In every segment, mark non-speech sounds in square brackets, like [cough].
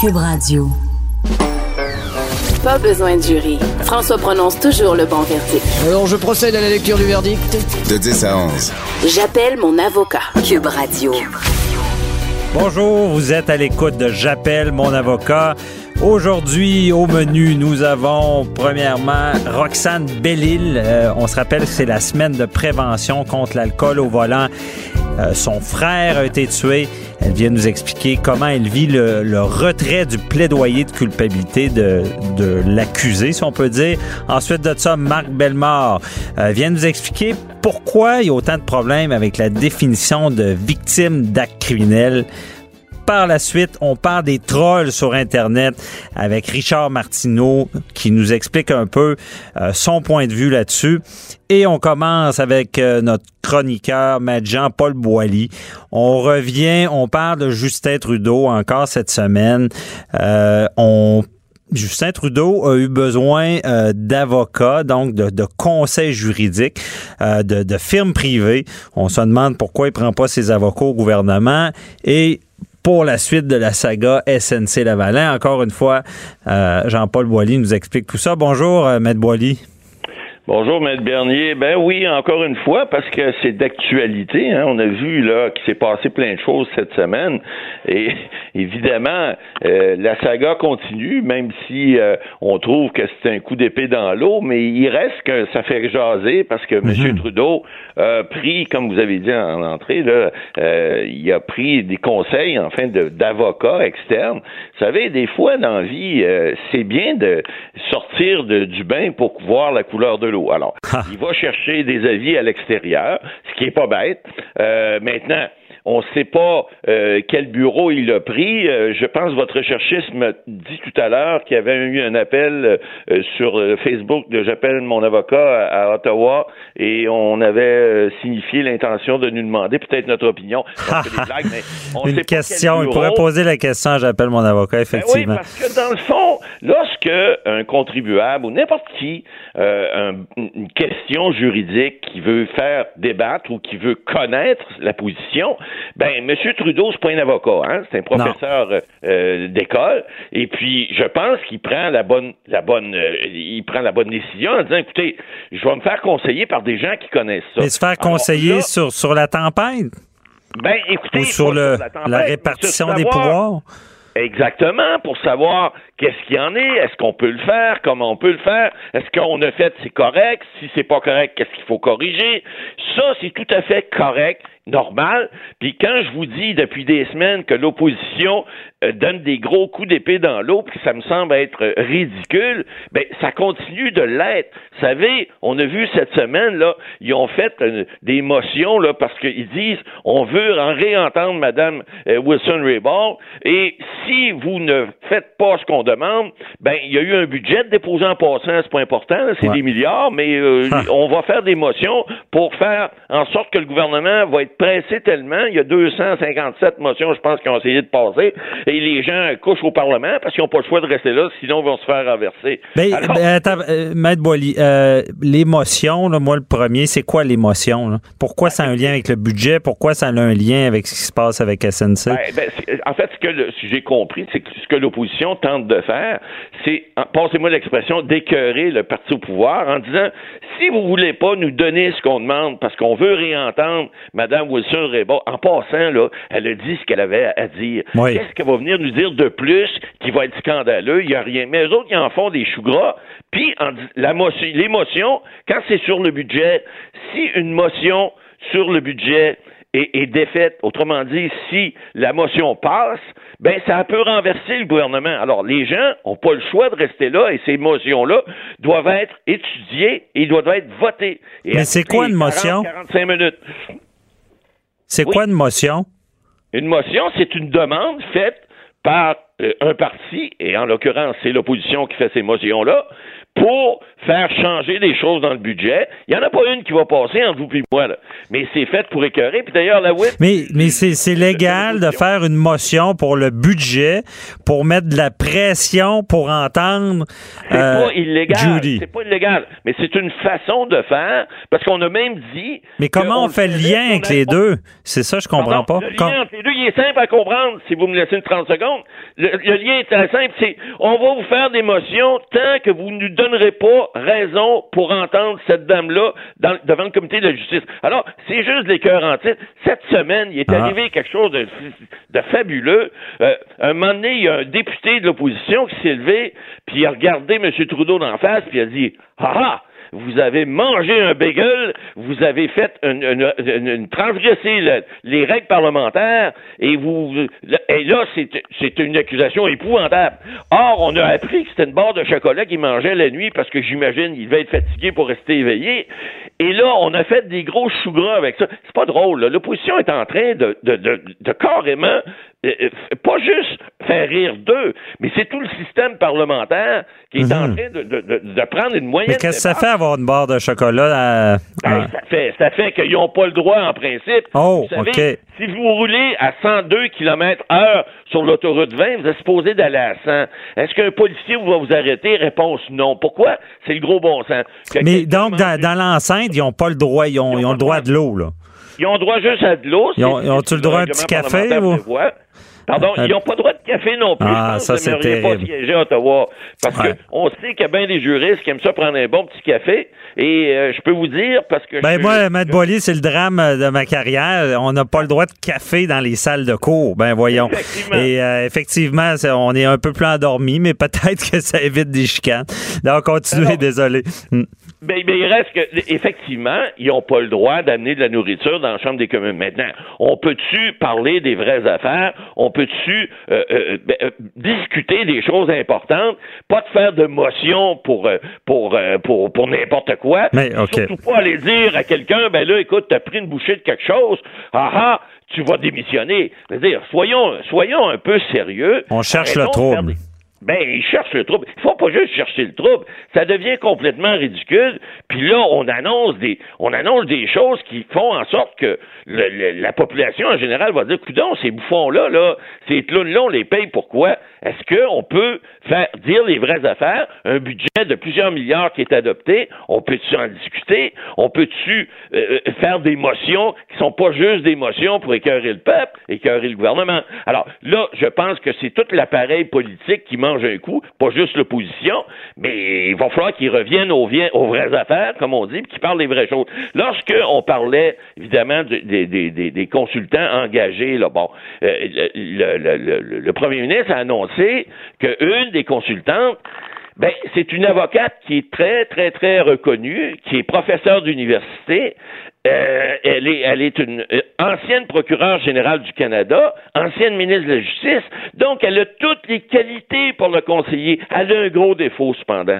Cube Radio. Pas besoin de jury. François prononce toujours le bon verdict. Alors, je procède à la lecture du verdict. De 10 à 11. J'appelle mon avocat. Cube Radio. Bonjour, vous êtes à l'écoute de J'appelle mon avocat. Aujourd'hui, au menu, nous avons premièrement Roxane Bellil. Euh, on se rappelle que c'est la semaine de prévention contre l'alcool au volant. Euh, son frère a été tué. Elle vient nous expliquer comment elle vit le, retrait du plaidoyer de culpabilité de, l'accusé, si on peut dire. Ensuite de ça, Marc Bellemare euh, vient nous expliquer pourquoi il y a autant de problèmes avec la définition de victime d'actes criminels par la suite, on parle des trolls sur Internet avec Richard Martineau qui nous explique un peu euh, son point de vue là-dessus. Et on commence avec euh, notre chroniqueur, Maître Jean-Paul Boilly. On revient, on parle de Justin Trudeau encore cette semaine. Euh, Justin Trudeau a eu besoin d'avocats, donc de, conseils juridiques, de, de firmes privées. On se demande pourquoi il prend pas ses avocats au gouvernement. Et pour la suite de la saga SNC Lavalin. Encore une fois, euh, Jean-Paul Boilly nous explique tout ça. Bonjour, euh, Maître Boilly. Bonjour, Maître Bernier. Ben oui, encore une fois, parce que c'est d'actualité. Hein. On a vu là qu'il s'est passé plein de choses cette semaine. Et [laughs] évidemment, euh, la saga continue, même si euh, on trouve que c'est un coup d'épée dans l'eau, mais il reste que ça fait jaser parce que M. Trudeau a pris, comme vous avez dit en entrée, là, euh, il a pris des conseils, enfin, d'avocats externes. Vous savez, des fois dans la vie, euh, c'est bien de sortir de, du bain pour voir la couleur de l'eau. Alors, il va chercher des avis à l'extérieur, ce qui est pas bête. Euh, maintenant, on ne sait pas euh, quel bureau il a pris. Euh, je pense que votre recherchiste m'a dit tout à l'heure qu'il y avait eu un appel euh, sur Facebook de J'appelle mon avocat à, à, Ottawa et on avait signifié l'intention de nous demander peut-être notre opinion. [laughs] blagues, Une sait question, il pourrait poser la question J'appelle mon avocat, effectivement. Ben oui, parce que dans le fond, lorsque un contribuable ou n'importe qui un, une question juridique qui veut faire débattre ou qui veut connaître la position, ben, M. Trudeau, c'est pas un avocat, hein? C'est un professeur euh, d'école. Et puis, je pense qu'il prend la bonne, la bonne, euh, il prend la bonne décision en disant, écoutez, je vais me faire conseiller par des gens qui connaissent ça. Mais se faire conseiller sur, sur la tempête? Ben, écoutez, Ou sur, le, la, tempête, la, répartition des pouvoirs? Exactement, pour savoir qu'est-ce qu'il y en est, est-ce qu'on peut le faire, comment on peut le faire, est-ce qu'on a fait c'est correct, si c'est pas correct, qu'est-ce qu'il faut corriger. Ça, c'est tout à fait correct normal. Puis quand je vous dis depuis des semaines que l'opposition donne des gros coups d'épée dans l'eau, puis ça me semble être ridicule, ben ça continue de l'être. Vous savez, on a vu cette semaine là, ils ont fait euh, des motions là parce qu'ils disent on veut en réentendre Madame euh, Wilson Raybould et si vous ne faites pas ce qu'on demande, ben il y a eu un budget déposé en passant, c'est pas important, c'est ouais. des milliards, mais euh, [laughs] on va faire des motions pour faire en sorte que le gouvernement va être pressé tellement. Il y a 257 motions, je pense, qui ont essayé de passer. Et les gens couchent au Parlement parce qu'ils n'ont pas le choix de rester là, sinon ils vont se faire renverser. Ben, Alors, ben, attends, euh, Maître Boily, euh, l'émotion, moi le premier, c'est quoi l'émotion? Pourquoi ça a un lien avec le budget? Pourquoi ça a un lien avec ce qui se passe avec SNC? Ben, ben, en fait, ce que j'ai compris, c'est que ce que l'opposition tente de faire, c'est, passez-moi l'expression, d'écœurer le parti au pouvoir en disant si vous voulez pas nous donner ce qu'on demande parce qu'on veut réentendre Mme Wilson Raybould, en passant, là, elle a dit ce qu'elle avait à dire. Oui. Qu'est-ce qu'elle va venir nous dire de plus qui va être scandaleux? Il n'y a rien. Mais eux autres, ils en font des choux gras. Puis, l'émotion, quand c'est sur le budget, si une motion sur le budget est, est, défaite, autrement dit, si la motion passe, ben ça peut renverser le gouvernement. Alors, les gens n'ont pas le choix de rester là et ces motions-là doivent être étudiées et doivent être votées. Et Mais c'est quoi une motion? 45 minutes. C'est Oui. quoi une motion? Une motion, c'est une demande faite par euh, un parti, et en l'occurrence, c'est l'opposition qui fait ces motions-là, pour faire changer des choses dans le budget. Il n'y en a pas une qui va passer entre vous et moi, là. mais c'est fait pour écœurer. Puis d'ailleurs, la WIP, Mais, mais c'est légal de faire une motion pour le budget, pour mettre de la pression pour entendre c'est euh, pas illégal. C'est pas illégal, mais c'est une façon de faire, parce qu'on a même dit... Mais comment on fait le lien avec les deux? C'est ça, je comprends Pardon, pas. Le lien entre les deux, il est simple à comprendre, si vous me laissez une 30 secondes. Le, le lien est très simple, c'est on va vous faire des motions tant que vous nous donnerez pas raison pour entendre cette dame-là dans- devant le comité de la justice. Alors, c'est juste des cœurs en titre. Cette semaine, il est Ah. arrivé quelque chose de, de fabuleux. Euh, un moment donné, il y a un député de l'opposition qui s'est levé, puis il a regardé M. Trudeau d'en face, puis il a dit Ah ah! Vous avez mangé un bagel, vous avez fait une, une, une- les règles parlementaires, et vous et là, c'est c'est une accusation épouvantable. Or, on a appris que c'était une barre de chocolat qu'il mangeait la nuit parce que j'imagine il devait être fatigué pour rester éveillé. Et là, on a fait des gros choux gras avec ça. C'est pas drôle. là. L'opposition est en train de, de, de, de carrément euh, euh, pas juste faire rire d'eux, mais c'est tout le système parlementaire qui est en train de, de, de, de prendre une moyenne. Mhm. Mais qu'est-ce que ça fait avoir une barre de chocolat? à- Ben, à- ça fait, ça fait qu'ils n'ont pas le droit en principe. Oh, vous savez, OK. si vous roulez à 102 km heure sur l'autoroute 20, vous êtes supposé d'aller à 100. Est-ce qu'un policier va vous arrêter? Réponse non. Pourquoi? C'est le gros bon sens. Que Mais donc, dans, l'enceinte, ils n'ont pas le droit, ils ont, Ils ont ils ont le droit de l'eau, là. Ils ont droit juste à de l'eau. Ils ont- ils ont-tu c'est le droit à un petit café, vous? Pardon, Euh, ils n'ont pas le droit de café non plus. Ah, Je pense ça, que c'est vous n'aimeriez pas terrible. siéger à Ottawa. Parce Ouais. qu'on sait qu'il y a bien des juristes qui aiment ça prendre un bon petit café. Et euh, je peux vous dire, parce que... Ben je- moi, Matt Boily, c'est le drame de ma carrière. On n'a pas le droit de café dans les salles de cours. Ben voyons. Effectivement. Et euh, effectivement, c'est- on est un peu plus endormi, mais peut-être [laughs] que ça évite des chicanes. Donc, continuez, Alors- désolé. Ben, ben, il reste que, effectivement, ils n'ont pas le droit d'amener de la nourriture dans la Chambre des communes. Maintenant, on peut-tu parler des vraies affaires? On peut-tu euh, euh, ben, euh, discuter des choses importantes? Pas de faire de motion pour, euh, pour, euh, pour, pour n'importe quoi. Mais, OK. Surtout pas aller dire à quelqu'un, ben là, écoute, t'as pris une bouchée de quelque chose. Ah ah, tu vas démissionner. Je veux dire, soyons, soyons un peu sérieux. On cherche le trouble. des- ben, ils cherchent le trouble. Il faut pas juste chercher le trouble. Ça devient complètement ridicule. Puis là, on annonce des, on annonce des choses qui font en sorte que le- le- la population en général va dire, coudon, ces bouffons-là, là, ces clowns-là, on les paye pourquoi? Est-ce qu'on peut faire dire les vraies affaires? Un budget de plusieurs milliards qui est adopté, on peut-tu en discuter? On peut-tu euh, euh, faire des motions qui sont pas juste des motions pour écœurer le peuple, écœurer le gouvernement? Alors là, je pense que c'est tout l'appareil politique qui un coup, pas juste l'opposition, mais il va falloir qu'ils reviennent aux, vraies affaires, comme on dit, puis qu'ils parlent des vraies choses. Lorsque on parlait, évidemment, de- des, consultants engagés, là, bon, euh, le- le premier ministre a annoncé qu'une des consultantes ben, c'est une avocate qui est très, très, très reconnue, qui est professeure d'université. Euh, elle est, elle est une euh, ancienne procureure générale du Canada, ancienne ministre de la Justice. Donc, elle a toutes les qualités pour le conseiller. Elle a un gros défaut, cependant.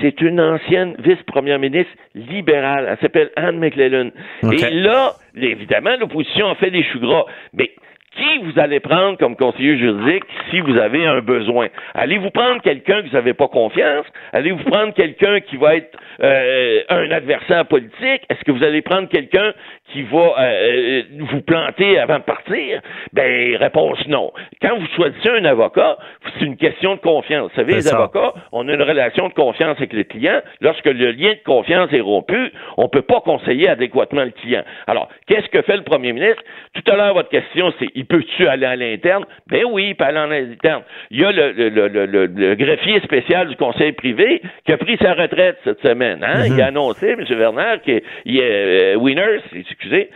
C'est une ancienne vice-première ministre libérale. Elle s'appelle Anne McClellan. OK. Et là, évidemment, l'opposition a fait des choux gras. Mais qui vous allez prendre comme conseiller juridique si vous avez un besoin? Allez-vous prendre quelqu'un que vous n'avez pas confiance? Allez-vous prendre quelqu'un qui va être euh, un adversaire politique? Est-ce que vous allez prendre quelqu'un qui va euh, vous planter avant de partir? Ben, réponse non. Quand vous choisissez un avocat, c'est une question de confiance. Vous savez, les ça. avocats, on a une relation de confiance avec le client. Lorsque le lien de confiance est rompu, on ne peut pas conseiller adéquatement le client. Alors, qu'est-ce que fait le premier ministre? Tout à l'heure, votre question, c'est il peut-tu aller à l'interne? Ben oui, il peut aller à l'interne. Il y a le, le, le, le- greffier spécial du conseil privé qui a pris sa retraite cette semaine. Hein? Il a annoncé, M. Werner, qu'il il, euh, Wieners, excusez,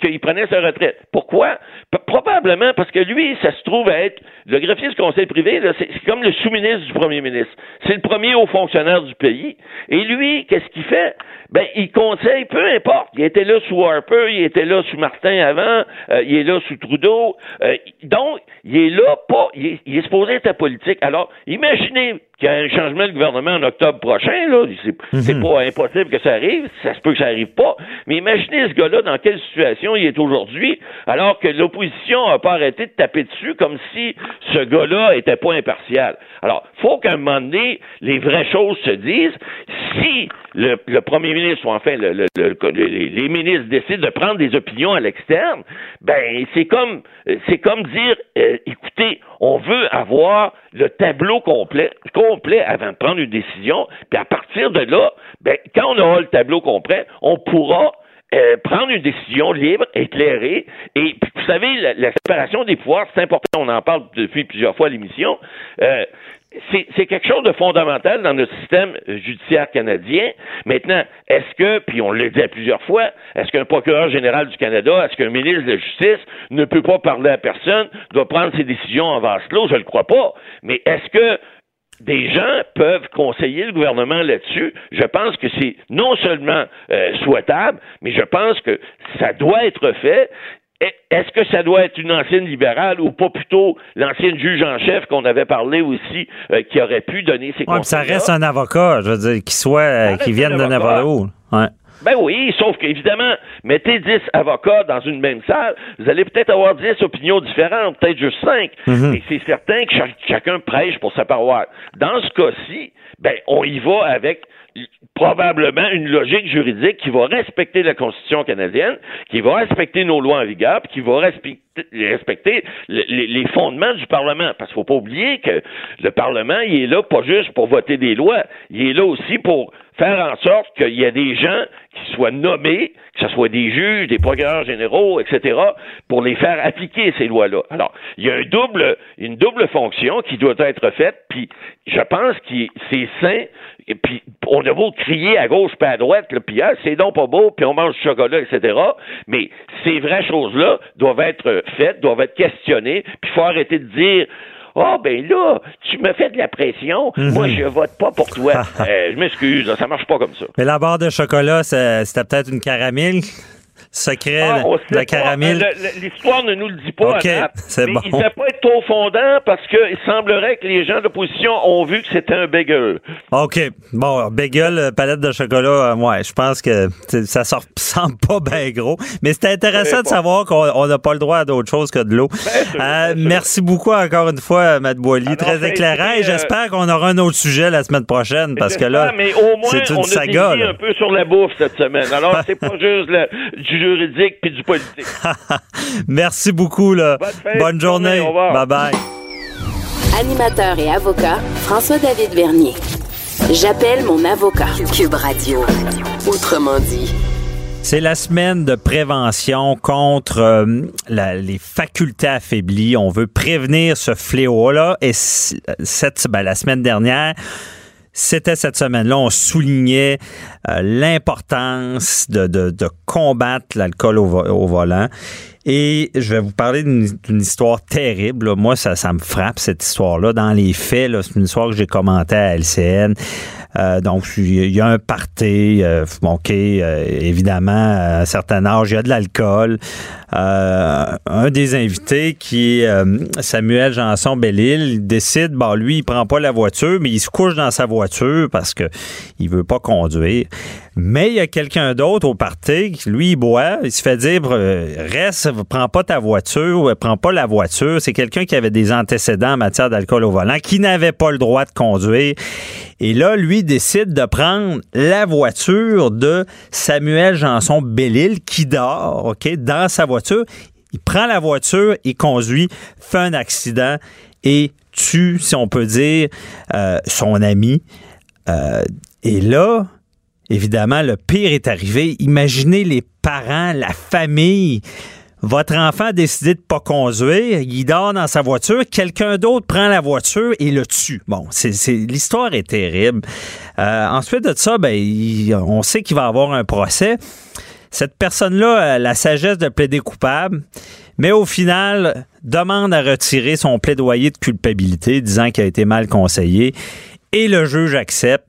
qu'il prenait sa retraite. Pourquoi? P- probablement parce que lui, ça se trouve à être le greffier du conseil privé, c'est comme le sous-ministre du premier ministre. C'est le premier haut fonctionnaire du pays. Et lui, qu'est-ce qu'il fait? Ben, il conseille, peu importe. Il était là sous Harper, il était là sous Martin avant, euh, il est là sous Trudeau. Euh, donc, il est là pas, il est, il est supposé être politique. Alors, imaginez qu'il y a un changement de gouvernement en octobre prochain, là. C'est c'est pas impossible que ça arrive, ça se peut que ça arrive pas. Mais imaginez ce gars-là, dans quelle situation il est aujourd'hui, alors que l'opposition n'a pas arrêté de taper dessus comme si ce gars-là était pas impartial. Alors, faut qu'à un moment donné, les vraies choses se disent. Si le, premier ministre ou enfin le, les, ministres décident de prendre des opinions à l'externe, ben c'est comme c'est comme dire, euh, écoutez, on veut avoir le tableau complet, complet avant de prendre une décision, puis à partir de là, ben, quand on aura le tableau complet, on pourra euh, prendre une décision libre, éclairée. Et vous savez, la, séparation des pouvoirs, c'est important, on en parle depuis plusieurs fois à l'émission. Euh, c'est quelque chose de fondamental dans notre système judiciaire canadien. Maintenant, est-ce que, puis on l'a dit plusieurs fois, est-ce qu'un procureur général du Canada, est-ce qu'un ministre de la Justice ne peut pas parler à personne, doit prendre ses décisions en vase clos? Je ne le crois pas. Mais est-ce que des gens peuvent conseiller le gouvernement là-dessus. Je pense que c'est non seulement euh, souhaitable, mais je pense que ça doit être fait. Est-ce que ça doit être une ancienne libérale ou pas plutôt l'ancienne juge en chef qu'on avait parlé aussi euh, qui aurait pu donner ses conseils? Ça reste un avocat, je veux dire, qui soit, euh, qui vienne de n'importe où. Ouais. Ben oui, sauf qu'évidemment, mettez 10 avocats dans une même salle, vous allez peut-être avoir 10 opinions différentes, peut-être juste 5. Mhm. Et c'est certain que chacun prêche pour sa paroisse. Dans ce cas-ci, ben, on y va avec probablement une logique juridique qui va respecter la Constitution canadienne, qui va respecter nos lois en vigueur, puis qui va respecter, les, fondements du Parlement. Parce qu'il ne faut pas oublier que le Parlement, il est là pas juste pour voter des lois, il est là aussi pour faire en sorte qu'il y ait des gens qui soient nommés, que ce soit des juges, des procureurs généraux, etc., pour les faire appliquer ces lois-là. Alors, il y a un double, une double fonction qui doit être faite, puis je pense que c'est sain, et puis on a beau crier à gauche puis à droite, puis ah, c'est donc pas beau, puis on mange du chocolat, etc., mais ces vraies choses-là doivent être faites, doivent être questionnées, puis il faut arrêter de dire ah, oh, ben là, tu me fais de la pression. Mhm. Moi, je vote pas pour toi. [laughs] Euh, je m'excuse, ça marche pas comme ça. Mais la barre de chocolat, c'était peut-être une caramel secret ah, de caramel. L'histoire ne nous le dit pas. OK, c'est bon. Il ne pas être trop fondant parce qu'il semblerait que les gens d'opposition ont vu que c'était un bagel. OK. Bon, bagel, euh, palette de chocolat, euh, ouais, je pense que ça ne ressemble [laughs] pas bien gros. Mais c'est intéressant de savoir qu'on n'a pas le droit à d'autre chose que de l'eau. Euh, merci beaucoup encore une fois, Matt Boily. Très ben, éclairant. Et j'espère qu'on aura un autre sujet la semaine prochaine parce que là, c'est une saga. un peu sur la bouffe cette semaine. Alors, [laughs] c'est pas juste le, juridique puis du politique. [laughs] Merci beaucoup. Là. Bonne, journée. Bye bye. Animateur et avocat, François-David Vernier. J'appelle mon avocat. Cube Radio. Autrement dit. C'est la semaine de prévention contre euh, les facultés affaiblies. On veut prévenir ce fléau-là. Et cette, ben, la semaine dernière, c'était cette semaine-là, on soulignait euh, l'importance de, combattre l'alcool au, au, volant. Et je vais vous parler d'une histoire terrible. Moi, ça, ça me frappe, cette histoire-là. Dans les faits, c'est une histoire que j'ai commentée à LCN. Euh, donc, il y a un party, euh, OK, euh, évidemment, à un certain âge, il y a de l'alcool. Euh, un des invités, qui est Samuel Janson Bellil, il décide, bon, lui, il prend pas la voiture, mais il se couche dans sa voiture parce que il veut pas conduire. Mais il y a quelqu'un d'autre au party qui, lui, il boit. Il se fait dire reste, prends pas ta voiture, prends pas la voiture. C'est quelqu'un qui avait des antécédents en matière d'alcool au volant, qui n'avait pas le droit de conduire. Et là, lui décide de prendre la voiture de Samuel Janson Bellil qui dort, OK, dans sa voiture. Il prend la voiture, il conduit, fait un accident et tue, si on peut dire, euh, son ami. Euh, et là, évidemment, le pire est arrivé. Imaginez les parents, la famille. Votre enfant a décidé de pas conduire, il dort dans sa voiture, quelqu'un d'autre prend la voiture et le tue. Bon, l'histoire est terrible. Euh, ensuite de ça, ben, on sait qu'il va avoir un procès. Cette personne-là a la sagesse de plaider coupable, mais au final demande à retirer son plaidoyer de culpabilité, disant qu'il a été mal conseillé, et le juge accepte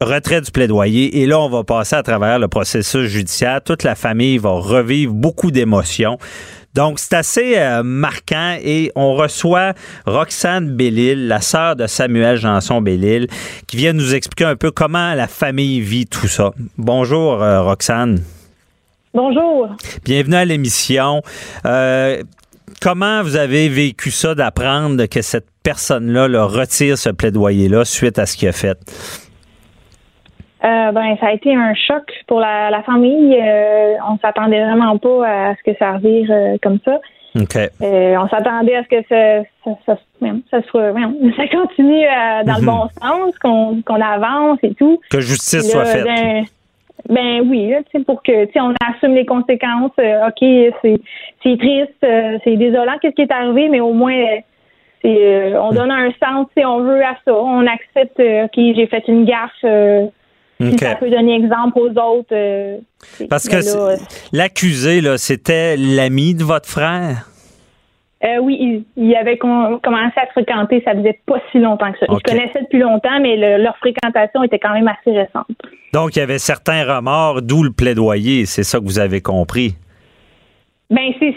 retrait du plaidoyer. Et là, on va passer à travers le processus judiciaire. Toute la famille va revivre beaucoup d'émotions. Donc, c'est assez euh, marquant et on reçoit Roxane Bellil, la sœur de Samuel Janson Bellil, qui vient nous expliquer un peu comment la famille vit tout ça. Bonjour, euh, Roxane. Bonjour. Bienvenue à l'émission. Euh, comment vous avez vécu ça d'apprendre que cette personne-là là, retire ce plaidoyer-là suite à ce qu'il a fait? Euh, ben, ça a été un choc pour la, la famille. Euh, on s'attendait vraiment pas à ce que ça revire euh, comme ça. Euh, on s'attendait à ce que ça, ça, ça, voyons, ça soit, [laughs] ça continue dans le Mhm. bon sens, qu'on avance et tout. Que justice soit faite. Ben, ben oui, là, pour que on assume les conséquences. ok, c'est triste, c'est désolant, qu'est-ce qui est arrivé, mais au moins, on donne un sens, si on veut, à ça. On accepte, ok, j'ai fait une gaffe. Euh, si ça peut donner exemple aux autres. euh, Parce que c'est- l'accusé, là, c'était l'ami de votre frère? Euh, oui, il, il avait com- commencé à fréquenter, ça faisait pas si longtemps que ça. Ok. Ils connaissaient depuis longtemps, mais le- leur fréquentation était quand même assez récente. Donc, il y avait certains remords, d'où le plaidoyer. C'est ça que vous avez compris? Ben c'est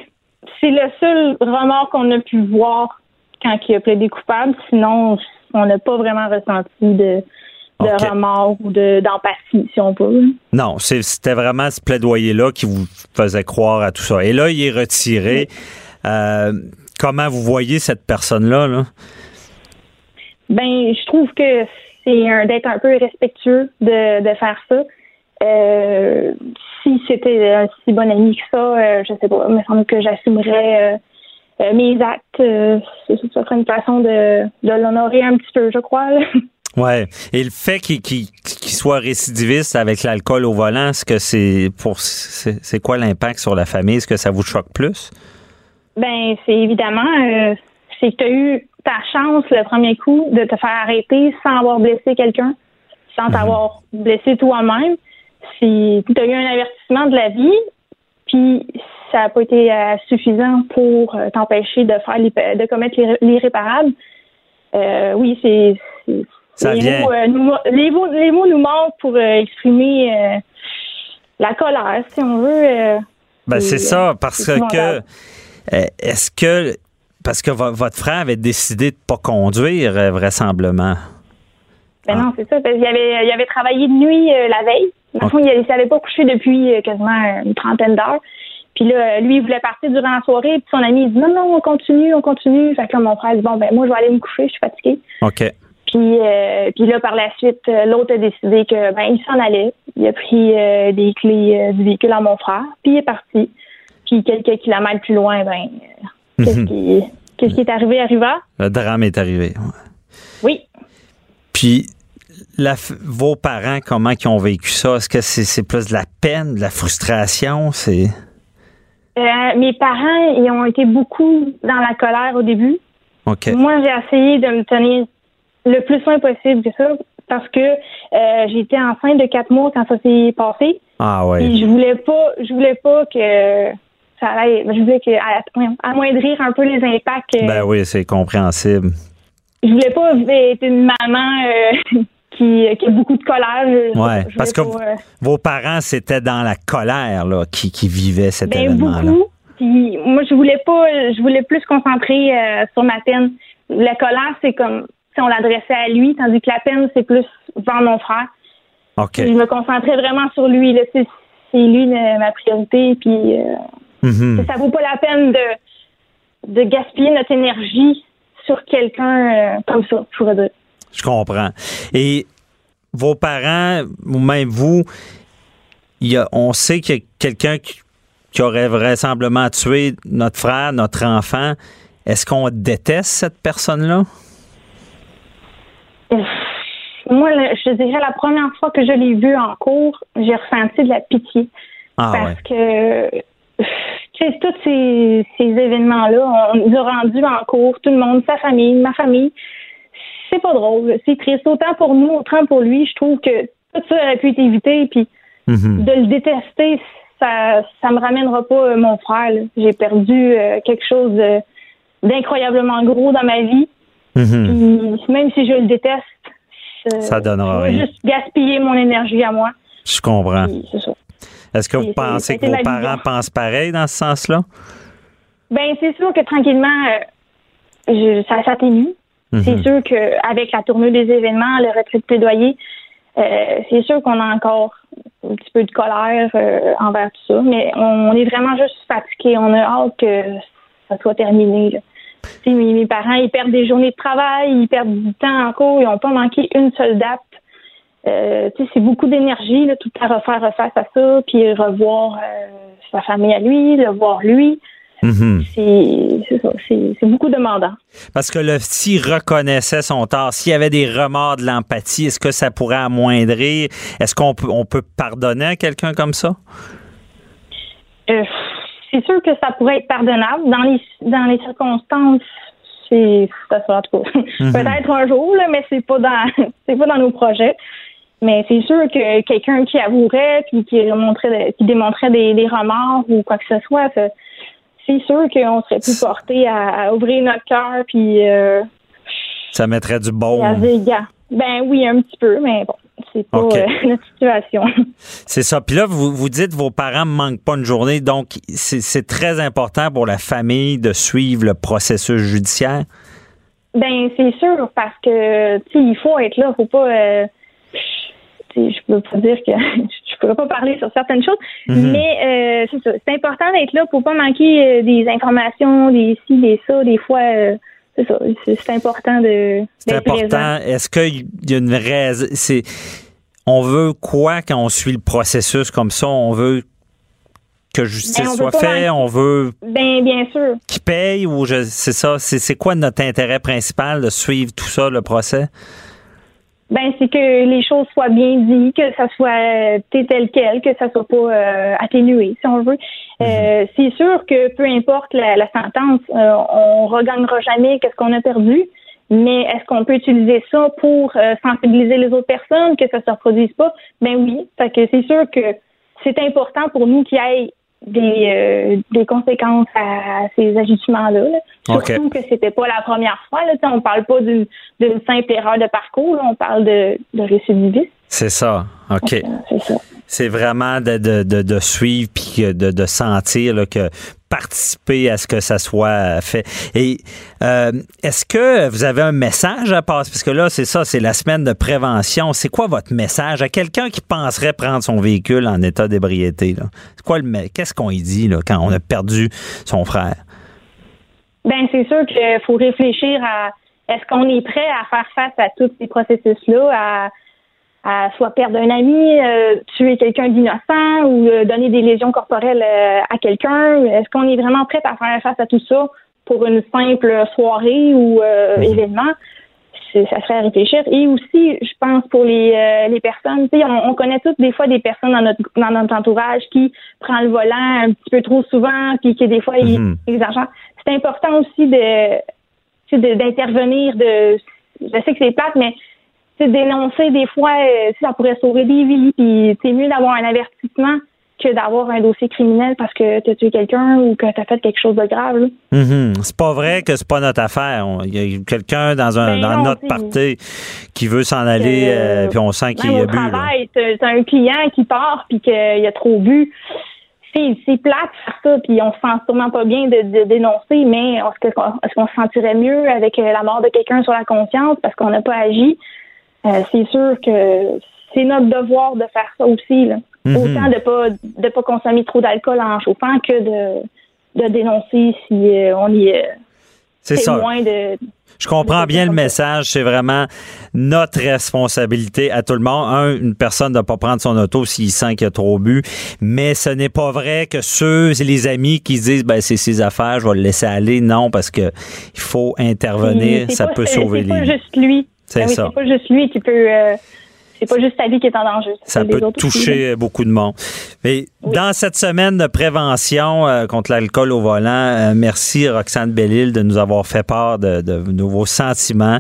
c'est le seul remords qu'on a pu voir quand il a plaidé coupable. Sinon, on n'a pas vraiment ressenti de, de remords ou de d'empathie, si on peut. Non, c'était vraiment ce plaidoyer-là qui vous faisait croire à tout ça. Et là, il est retiré. Euh, comment vous voyez cette personne-là? Là? Ben, je trouve que c'est un d'être un peu respectueux de, de faire ça. Euh, si c'était un si bon ami que ça, euh, je sais pas, il me semble que j'assumerais euh, mes actes. Ce ce serait une façon de, de l'honorer un petit peu, je crois. là. [laughs] Ouais. Et le fait qu'il soit récidiviste avec l'alcool au volant, est-ce que c'est pour c'est quoi l'impact sur la famille? Est-ce que ça vous choque plus? Ben, c'est évidemment, euh, c'est que tu as eu ta chance le premier coup de te faire arrêter sans avoir blessé quelqu'un, sans t'avoir blessé toi-même. Si tu as eu un avertissement de la vie, puis ça n'a pas été euh, suffisant pour euh, t'empêcher de faire de commettre l'irré- l'irréparable. Euh, oui, c'est- Ça les vient. mots, euh, nous, les, mots, les mots nous manquent pour euh, exprimer euh, la colère, si on veut. euh, Ben, c'est ça, parce que euh, est-ce que parce que vo- votre frère avait décidé de pas conduire, euh, vraisemblablement? Ben Ah. non, c'est ça. Parce qu'il avait, il avait travaillé de nuit euh, la veille. Dans fond, il ne s'avait pas couché depuis euh, quasiment une trentaine d'heures. Puis là, lui, il voulait partir durant la soirée. Puis son ami, il dit non, non, on continue, on continue. Fait que là, mon frère dit bon, ben moi, je vais aller me coucher, je suis fatiguée. OK. Puis, euh, puis là, par la suite, euh, l'autre a décidé que ben il s'en allait. Il a pris euh, des clés du véhicule à mon frère. Puis il est parti. Puis quelques kilomètres plus loin, ben qu'est-ce Mhm. qui, qui est arrivé arriva? Le drame est arrivé. Oui. Puis la vos parents, comment ils ont vécu ça? Est-ce que c'est plus de la peine, de la frustration? C'est. Euh, mes parents, ils ont été beaucoup dans la colère au début. OK. Moi, j'ai essayé de me tenir le plus loin possible que ça parce que euh, j'étais enceinte de quatre mois quand ça s'est passé. Ah Puis ouais. je voulais pas, je voulais pas que ça allait. Je voulais que amoindrir un peu les impacts. euh, Ben oui, c'est compréhensible. Je voulais pas être une maman euh, [laughs] qui, qui a beaucoup de colère. Je- Ouais, je parce que pas, euh, Vos parents, c'était dans la colère là, qui, qui vivaient cet Ben, événement-là. beaucoup. Puis moi, je voulais pas, je voulais plus concentrer sur ma peine. La colère, c'est comme si on l'adressait à lui, tandis que la peine, c'est plus vers mon frère. Je me concentrais vraiment sur lui. C'est c'est lui ma priorité. Puis euh, Mhm. ça vaut pas la peine de, de gaspiller notre énergie sur quelqu'un euh, comme ça, je pourrais dire. Je comprends. Et vos parents, ou même vous, il y a- on sait qu'il y a quelqu'un qui, qui aurait vraisemblablement tué notre frère, notre enfant. Est-ce qu'on déteste cette personne-là? Moi, je dirais, la première fois que je l'ai vu en cours, j'ai ressenti de la pitié. Ah parce ouais. que tu sais, tous ces, ces événements-là, on nous a rendus en cours, tout le monde, sa famille, ma famille. C'est pas drôle, c'est triste. Autant pour nous, autant pour lui, je trouve que tout ça aurait pu être évité. Puis Mhm. de le détester, ça ça me ramènera pas euh, mon frère. J'ai perdu euh, quelque chose de- d'incroyablement gros dans ma vie. Mhm. Puis même si je le déteste, Ça donnera rien. juste gaspiller mon énergie à moi. Je comprends. Est-ce que vous pensez que vos parents pensent pareil dans ce sens-là? Ben c'est sûr que tranquillement, euh, je- ça s'atténue. C'est Mhm. sûr qu'avec la tournure des événements, le retrait de plaidoyer, euh, c'est sûr qu'on a encore un petit peu de colère euh, envers tout ça. Mais on, est vraiment juste fatigué. On a hâte que ça soit terminé. Là. Mes, mes, parents, ils perdent des journées de travail, ils perdent du temps en cours, ils n'ont pas manqué une seule date. Euh, c'est beaucoup d'énergie, tout à refaire, refaire à ça, puis revoir euh, sa famille à lui, le voir lui. Mm-hmm. C'est beaucoup demandant. Parce que le s'il reconnaissait son tort, s'il y avait des remords, de l'empathie, est-ce que ça pourrait amoindrir? Est-ce qu'on peut, on peut pardonner à quelqu'un comme ça? Euh, c'est sûr que ça pourrait être pardonnable. Dans les, dans les circonstances, c'est ça sera en tout cas. Mm-hmm. Peut-être un jour, là, mais c'est pas dans [laughs] c'est pas dans nos projets. Mais c'est sûr que quelqu'un qui avouerait puis qui, qui démontrait des, des remords ou quoi que ce soit, c'est sûr qu'on serait plus porté à, ouvrir notre cœur puis euh, ça mettrait du bon. Ben oui, un petit peu, mais bon, c'est pas euh, [laughs] notre situation. C'est ça. Puis là, vous, vous dites vos parents ne manquent pas une journée, donc c'est très important pour la famille de suivre le processus judiciaire? Ben c'est sûr parce que tu il faut être là, faut pas. Euh, je peux pas dire que [laughs] je pourrais pas parler sur certaines choses, mhm. mais euh, c'est ça. C'est important d'être là pour pas manquer euh, des informations, des ci, des ça. Des fois, euh, c'est ça. C'est important de. C'est important. Est-ce qu'il y a une raison? On veut quoi quand on suit le processus comme ça? On veut que justice ben, soit faite, on veut ben, bien sûr. qui paye ou c'est ça, c'est quoi notre intérêt principal de suivre tout ça, le procès? Ben, c'est que les choses soient bien dites, que ça soit tel quel, que ça soit pas euh, atténué, si on veut. Euh, mhm. c'est sûr que peu importe la, sentence, euh, on regagnera jamais qu'est-ce qu'on a perdu. Mais est-ce qu'on peut utiliser ça pour sensibiliser les autres personnes, que ça se reproduise pas? Ben oui. Fait que c'est sûr que c'est important pour nous qu'il y ait des, euh, des conséquences à, ces ajustements-là. Surtout que c'était pas la première fois. Là. On parle pas d'une simple erreur de parcours, on parle de, de récidiviste. C'est ça. OK. C'est vraiment de, de, de, suivre puis de, de sentir là, que participer à ce que ça soit fait. Et euh, est-ce que vous avez un message à passer? Parce que là, c'est ça, c'est la semaine de prévention. C'est quoi votre message à quelqu'un qui penserait prendre son véhicule en état d'ébriété? C'est quoi le qu'est-ce qu'on y dit là, quand on a perdu son frère? Ben c'est sûr qu'il faut réfléchir à est-ce qu'on est prêt à faire face à tous ces processus-là, à à soit perdre un ami, euh, tuer quelqu'un d'innocent ou euh, donner des lésions corporelles euh, à quelqu'un. Est-ce qu'on est vraiment prêt à faire face à tout ça pour une simple soirée ou mhm. événement? Ça serait à réfléchir. Et aussi, je pense pour les, les personnes, on, on connaît toutes des fois des personnes dans notre dans notre entourage qui prend le volant un petit peu trop souvent, puis qui des fois mm C'est important aussi de d'intervenir. De, je sais que c'est plate, mais dénoncer des fois, euh, ça pourrait sauver des vies. Puis c'est mieux d'avoir un avertissement que d'avoir un dossier criminel parce que tu as tué quelqu'un ou que tu as fait quelque chose de grave. Mm-hmm. C'est pas vrai que c'est pas notre affaire. Il y a quelqu'un dans un ben dans notre parti qui veut s'en aller, euh, puis on sent qu'il a bu. As un client qui part puis qu'il a trop bu. C'est plate faire ça, puis on se sent sûrement pas bien de, dénoncer, mais est-ce qu'on se sentirait mieux avec euh, la mort de quelqu'un sur la conscience parce qu'on n'a pas agi? Euh, c'est sûr que c'est notre devoir de faire ça aussi. Là. Mhm. Autant de pas de pas consommer trop d'alcool en chauffant que de, de dénoncer si euh, on y est. C'est ça. De, je comprends bien le message. C'est vraiment notre responsabilité à tout le monde. Un, une personne ne doit pas prendre son auto s'il sent qu'il a trop bu. Mais ce n'est pas vrai que ceux, c'est les amis qui disent, ben, c'est ses affaires, je vais le laisser aller. Non, parce que il faut intervenir. Ça peut sauver les. C'est pas juste lui. C'est ça. C'est pas juste lui qui peut. Euh, c'est pas juste sa vie qui est en danger. Ça peut toucher beaucoup de monde. Mais dans cette semaine de prévention euh, contre l'alcool au volant, euh, merci Roxane Bellil de nous avoir fait part de, de, vos sentiments.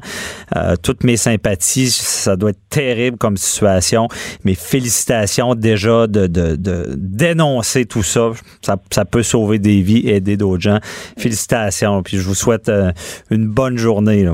toutes mes sympathies. Ça doit être terrible comme situation. Mais félicitations déjà de, de, de dénoncer tout ça. ça. ça. peut sauver des vies, aider d'autres gens. Félicitations. Puis je vous souhaite une bonne journée. Là.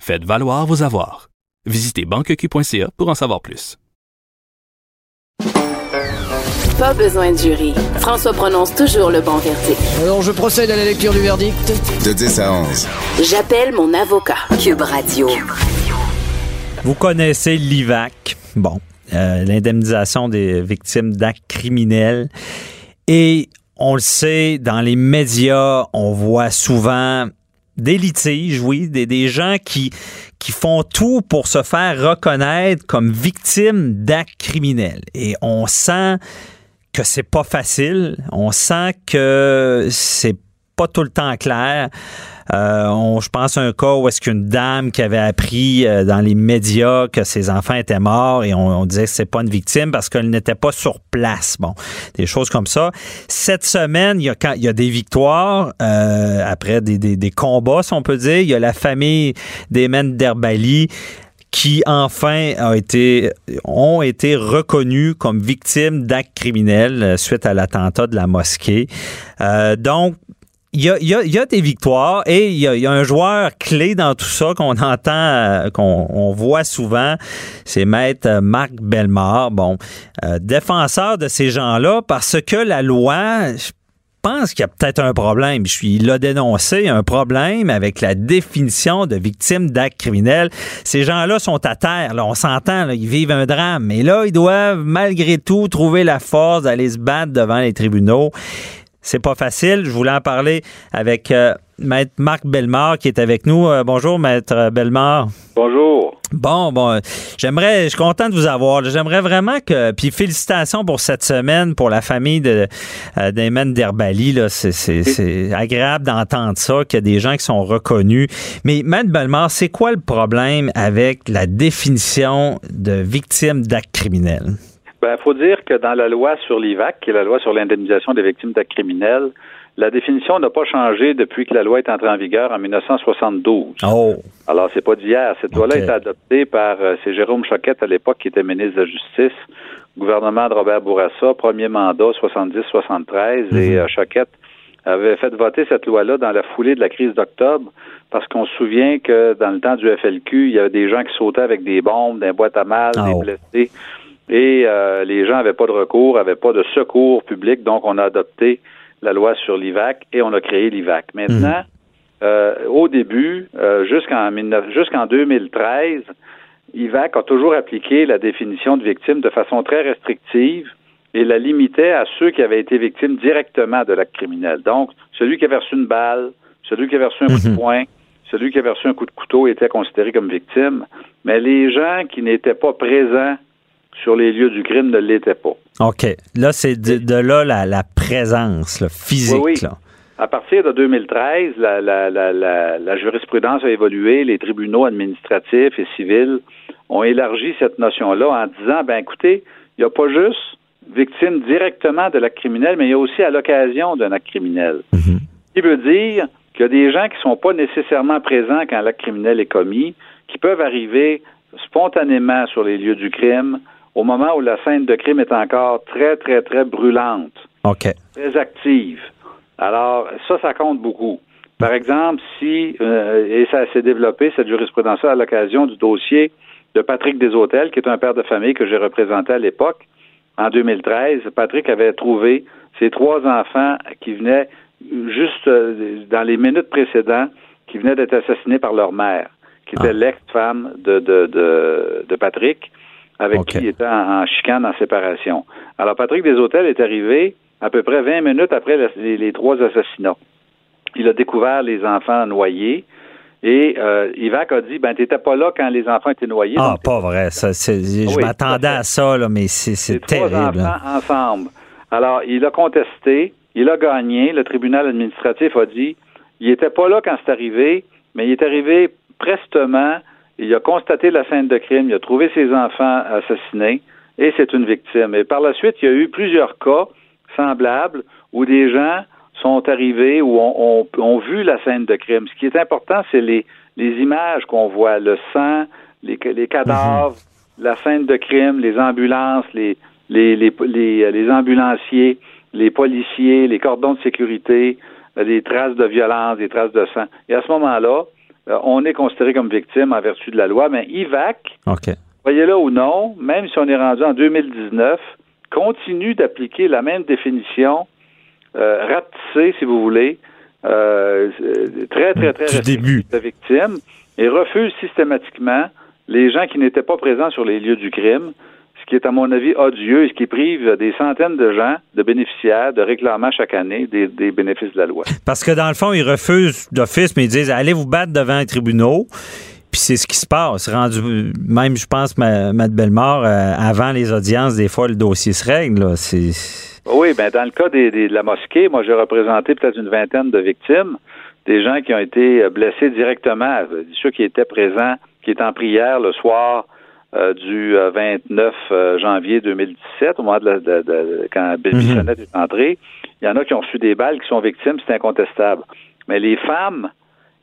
faites valoir vos avoirs. Visitez banqueq.ca pour en savoir plus. Pas besoin de jury. François prononce toujours le bon verdict. Alors je procède à la lecture du verdict. De 10 à 11. J'appelle mon avocat. Cube Radio. Vous connaissez l'IVAC. Bon, euh, l'indemnisation des victimes d'actes criminels. Et on le sait, dans les médias, on voit souvent des litiges, oui, des, gens qui, qui font tout pour se faire reconnaître comme victimes d'actes criminels. Et on sent que c'est pas facile. On sent que c'est pas tout le temps clair. Euh, on, je pense à un cas où est-ce qu'une dame qui avait appris euh, dans les médias que ses enfants étaient morts et on, disait que c'est pas une victime parce qu'elle n'était pas sur place. Bon, des choses comme ça. Cette semaine, il y a, il y a des victoires euh, après des, des, combats, si on peut dire. Il y a la famille des d'Herbali qui enfin a été, ont été reconnus comme victimes d'actes criminels suite à l'attentat de la mosquée. Donc, il y, a, y a, des victoires et il y a, a, un joueur clé dans tout ça qu'on entend, euh, qu'on on voit souvent, c'est Maître Marc Bellemare, bon, euh, défenseur de ces gens-là parce que la loi, je pense qu'il y a peut-être un problème. Je suis, il l'a dénoncé, un problème avec la définition de victime d'actes criminels. Ces gens-là sont à terre, là, on s'entend, ils vivent un drame, mais là, ils doivent malgré tout trouver la force d'aller se battre devant les tribunaux. C'est pas facile. Je voulais en parler avec euh, Maître Marc Bellemare qui est avec nous. Euh, bonjour, Maître Bellemare. Bonjour. Bon, bon, j'aimerais, je suis content de vous avoir. J'aimerais vraiment que, puis félicitations pour cette semaine, pour la famille de euh, d'Ayman Derbali. Là, c'est, agréable d'entendre ça, qu'il y a des gens qui sont reconnus. Mais Maître Bellemare, c'est quoi le problème avec la définition de victime d'actes criminels? Ben, faut dire que dans la loi sur l'IVAC, qui est la loi sur l'indemnisation des victimes d'actes criminels, la définition n'a pas changé depuis que la loi est entrée en vigueur en 1972. Oh. Alors, c'est pas d'hier. Cette loi-là a été adoptée par, euh, c'est Jérôme Choquette à l'époque qui était ministre de la Justice, gouvernement de Robert Bourassa, premier mandat 70-73, et euh, Choquette avait fait voter cette loi-là dans la foulée de la crise d'octobre, parce qu'on se souvient que dans le temps du FLQ, il y avait des gens qui sautaient avec des bombes, des boîtes à mal, des blessés et euh, les gens n'avaient pas de recours, n'avaient pas de secours public, donc on a adopté la loi sur l'IVAC et on a créé l'IVAC. Maintenant, euh, au début, euh, jusqu'en jusqu'en 2013, IVAC a toujours appliqué la définition de victime de façon très restrictive et la limitait à ceux qui avaient été victimes directement de l'acte criminel. Donc, celui qui avait reçu une balle, celui qui avait reçu un coup de poing, celui qui avait reçu un coup de couteau était considéré comme victime, mais les gens qui n'étaient pas présents sur les lieux du crime ne l'était pas. OK. Là, c'est de, là la, présence physique. Oui, À partir de 2013, la, la, jurisprudence a évolué. Les tribunaux administratifs et civils ont élargi cette notion-là en disant, ben écoutez, il n'y a pas juste victime directement de l'acte criminel, mais il y a aussi à l'occasion d'un acte criminel. Mhm. Ce qui veut dire qu'il y a des gens qui ne sont pas nécessairement présents quand l'acte criminel est commis, qui peuvent arriver spontanément sur les lieux du crime, au moment où la scène de crime est encore très, très, très brûlante. Très active. Alors, ça, ça compte beaucoup. Par exemple, si, euh, et ça s'est développé, cette jurisprudence à l'occasion du dossier de Patrick Deshôtels, qui est un père de famille que j'ai représenté à l'époque, en 2013, Patrick avait trouvé ses trois enfants qui venaient juste euh, dans les minutes précédentes, qui venaient d'être assassinés par leur mère, qui était ah. l'ex-femme de, de, de, de Patrick avec qui il était en, chicane, en séparation. Alors, Patrick Deshôtels est arrivé à peu près 20 minutes après les, trois assassinats. Il a découvert les enfants noyés. Et euh, Ivac a dit, ben, t'étais pas là quand les enfants étaient noyés. Ah, pas vrai. Ça, je m'attendais à ça, là, mais c'est terrible. Trois enfants ensemble. Alors, il a contesté, il a gagné. Le tribunal administratif a dit, il était pas là quand c'est arrivé, mais il est arrivé prestement il a constaté la scène de crime, il a trouvé ses enfants assassinés et c'est une victime. Et par la suite, il y a eu plusieurs cas semblables où des gens sont arrivés ou ont, vu la scène de crime. Ce qui est important, c'est les, images qu'on voit, le sang, les, cadavres, mhm. la scène de crime, les ambulances, les, les, les, les, les ambulanciers, les policiers, les cordons de sécurité, les traces de violence, les traces de sang. Et à ce moment-là, euh, on est considéré comme victime en vertu de la loi, mais IVAC, voyez-le ou non, même si on est rendu en 2019, continue d'appliquer la même définition euh, rapetissée, si vous voulez, euh, très, très, très Du début. de victimes et refuse systématiquement les gens qui n'étaient pas présents sur les lieux du crime, qui est, à mon avis, odieux et ce qui prive des centaines de gens, de bénéficiaires, de réclamants chaque année des, des bénéfices de la loi. Parce que dans le fond, ils refusent d'office, mais ils disent allez vous battre devant les tribunaux. Puis c'est ce qui se passe. Rendu, même, je pense, ma, ma Bellemare, euh, avant les audiences, des fois, le dossier se règle. Là. Oui, ben dans le cas des, des- de la mosquée, moi j'ai représenté peut-être une vingtaine de victimes, des gens qui ont été blessés directement, ceux qui étaient présents, qui étaient en prière le soir euh, du euh, 29 euh, janvier 2017, au moment de, la, de- de- quand Bill Mhm. Bissonnette est entré. Il y en a qui ont reçu des balles, qui sont victimes, c'est incontestable. Mais les femmes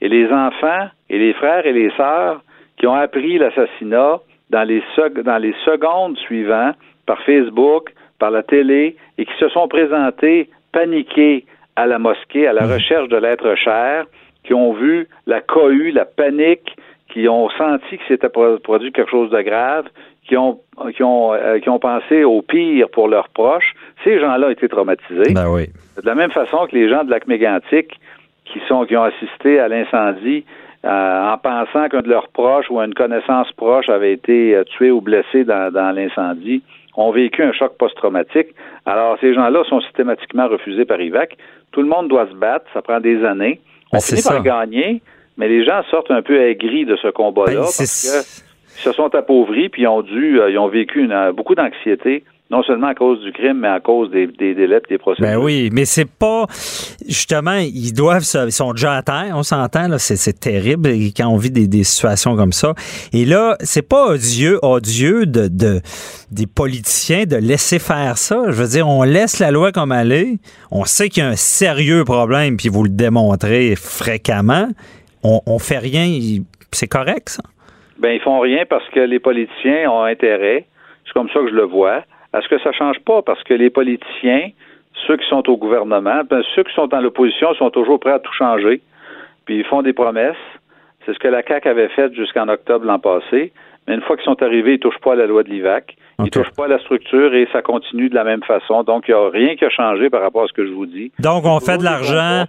et les enfants et les frères et les sœurs qui ont appris l'assassinat dans les, dans les secondes suivantes par Facebook, par la télé et qui se sont présentés paniqués à la mosquée à la recherche de l'être cher, qui ont vu la cohue, la panique, qui ont senti que s'était pro- produit quelque chose de grave, qui ont qui ont euh, qui ont pensé au pire pour leurs proches, ces gens-là ont été traumatisés. ben oui. De la même façon que les gens de lac mégantic qui sont qui ont assisté à l'incendie euh, en pensant qu'un de leurs proches ou une connaissance proche avait été euh, tué ou blessé dans, dans l'incendie, ont vécu un choc post-traumatique. Alors, ces gens-là sont systématiquement refusés par IVAC. Tout le monde doit se battre, ça prend des années. On Ben, finit par ça. gagner, mais les gens sortent un peu aigris de ce combat-là Ben, parce c'est- que ils se sont appauvris puis ils ont dû, euh, ils ont vécu une- euh, beaucoup d'anxiété, non seulement à cause du crime, mais à cause des, des délais et des procédures. Ben oui, mais c'est pas justement, ils doivent se- ils sont déjà à terre, on s'entend là, c'est, c'est terrible quand on vit des, des situations comme ça. Et là, c'est pas odieux, odieux de, de des politiciens de laisser faire ça. Je veux dire, on laisse la loi comme elle est. On sait qu'il y a un sérieux problème, puis vous le démontrez fréquemment. On, on fait rien, c'est correct ça? Ben, ils font rien parce que les politiciens ont intérêt, c'est comme ça que je le vois, à ce que ça change pas parce que les politiciens, ceux qui sont au gouvernement, ben, ceux qui sont dans l'opposition sont toujours prêts à tout changer, puis ils font des promesses. C'est ce que la CAQ avait fait jusqu'en octobre l'an passé. Mais une fois qu'ils sont arrivés, ils touchent pas à la loi de l'IVAC. Ils Ok. touchent pas à la structure et ça continue de la même façon. Donc, il n'y a rien qui a changé par rapport à ce que je vous dis. Donc, on fait de l'argent.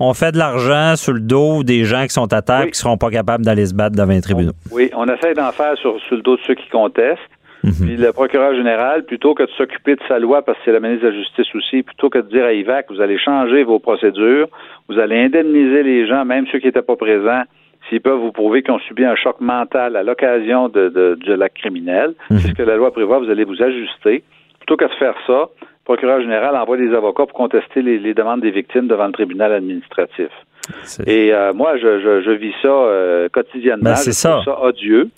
On fait de l'argent sur le dos des gens qui sont à terre et Oui. qui seront pas capables d'aller se battre devant les tribunaux. Oui, on essaie d'en faire sur, sur le dos de ceux qui contestent. Mhm. Puis le procureur général, plutôt que de s'occuper de sa loi, parce que c'est la ministre de la Justice aussi, plutôt que de dire à IVAC, vous allez changer vos procédures, vous allez indemniser les gens, même ceux qui n'étaient pas présents, s'ils peuvent vous prouver qu'ils ont subi un choc mental à l'occasion de, de, de l'acte criminel. Mhm. C'est ce que la loi prévoit, vous allez vous ajuster. Plutôt que de faire ça, procureur général envoie des avocats pour contester les, les demandes des victimes devant le tribunal administratif. Et euh, moi, je, je, je vis ça euh, quotidiennement. Ben, c'est je trouve ça. ça odieux.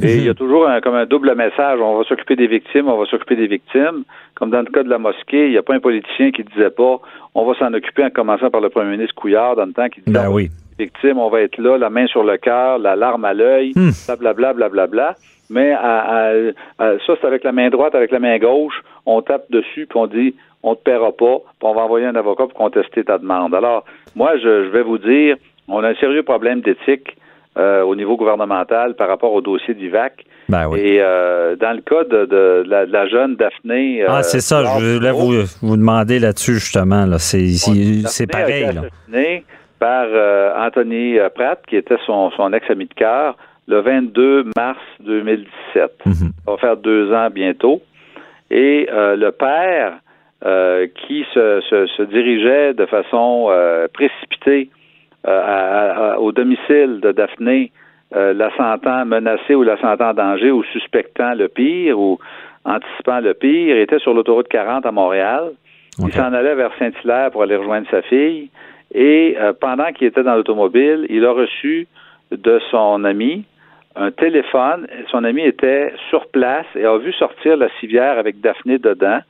Et Mhm. il y a toujours un, comme un double message. On va s'occuper des victimes, on va s'occuper des victimes. Comme dans le cas de la mosquée, il n'y a pas un politicien qui disait pas on va s'en occuper en commençant par le premier ministre Couillard dans le temps qui disait Ben oui. Victimes, on va être là, la main sur le cœur, la larme à l'œil, Hmm. blablabla, blablabla. Mais à, à- à- ça, c'est avec la main droite, avec la main gauche, on tape dessus puis on dit on te paiera pas, puis on va envoyer un avocat pour contester ta demande. Alors, moi, je, je vais vous dire, on a un sérieux problème d'éthique euh, au niveau gouvernemental par rapport au dossier d'IVAC. Ben oui. Et euh, dans le cas de, de la, de la jeune Daphné. Ah, euh, c'est ça, je voulais vous, vous demander là-dessus, justement. Là. C'est, pareil. Là. Par euh, Anthony euh, Pratt, qui était son, son ex-ami de cœur, le 22 mars 2017. Mhm. Ça va faire deux ans bientôt. Et euh, le père, euh, qui se, se, se dirigeait de façon euh, précipitée à- à- au domicile de Daphné, la sentant menacée ou la sentant en danger ou suspectant le pire ou anticipant le pire, était sur l'autoroute 40 à Montréal. Il s'en allait vers Saint-Hilaire pour aller rejoindre sa fille. Et euh, pendant qu'il était dans l'automobile, il a reçu de son ami un téléphone. Son ami était sur place et a vu sortir la civière avec Daphné dedans,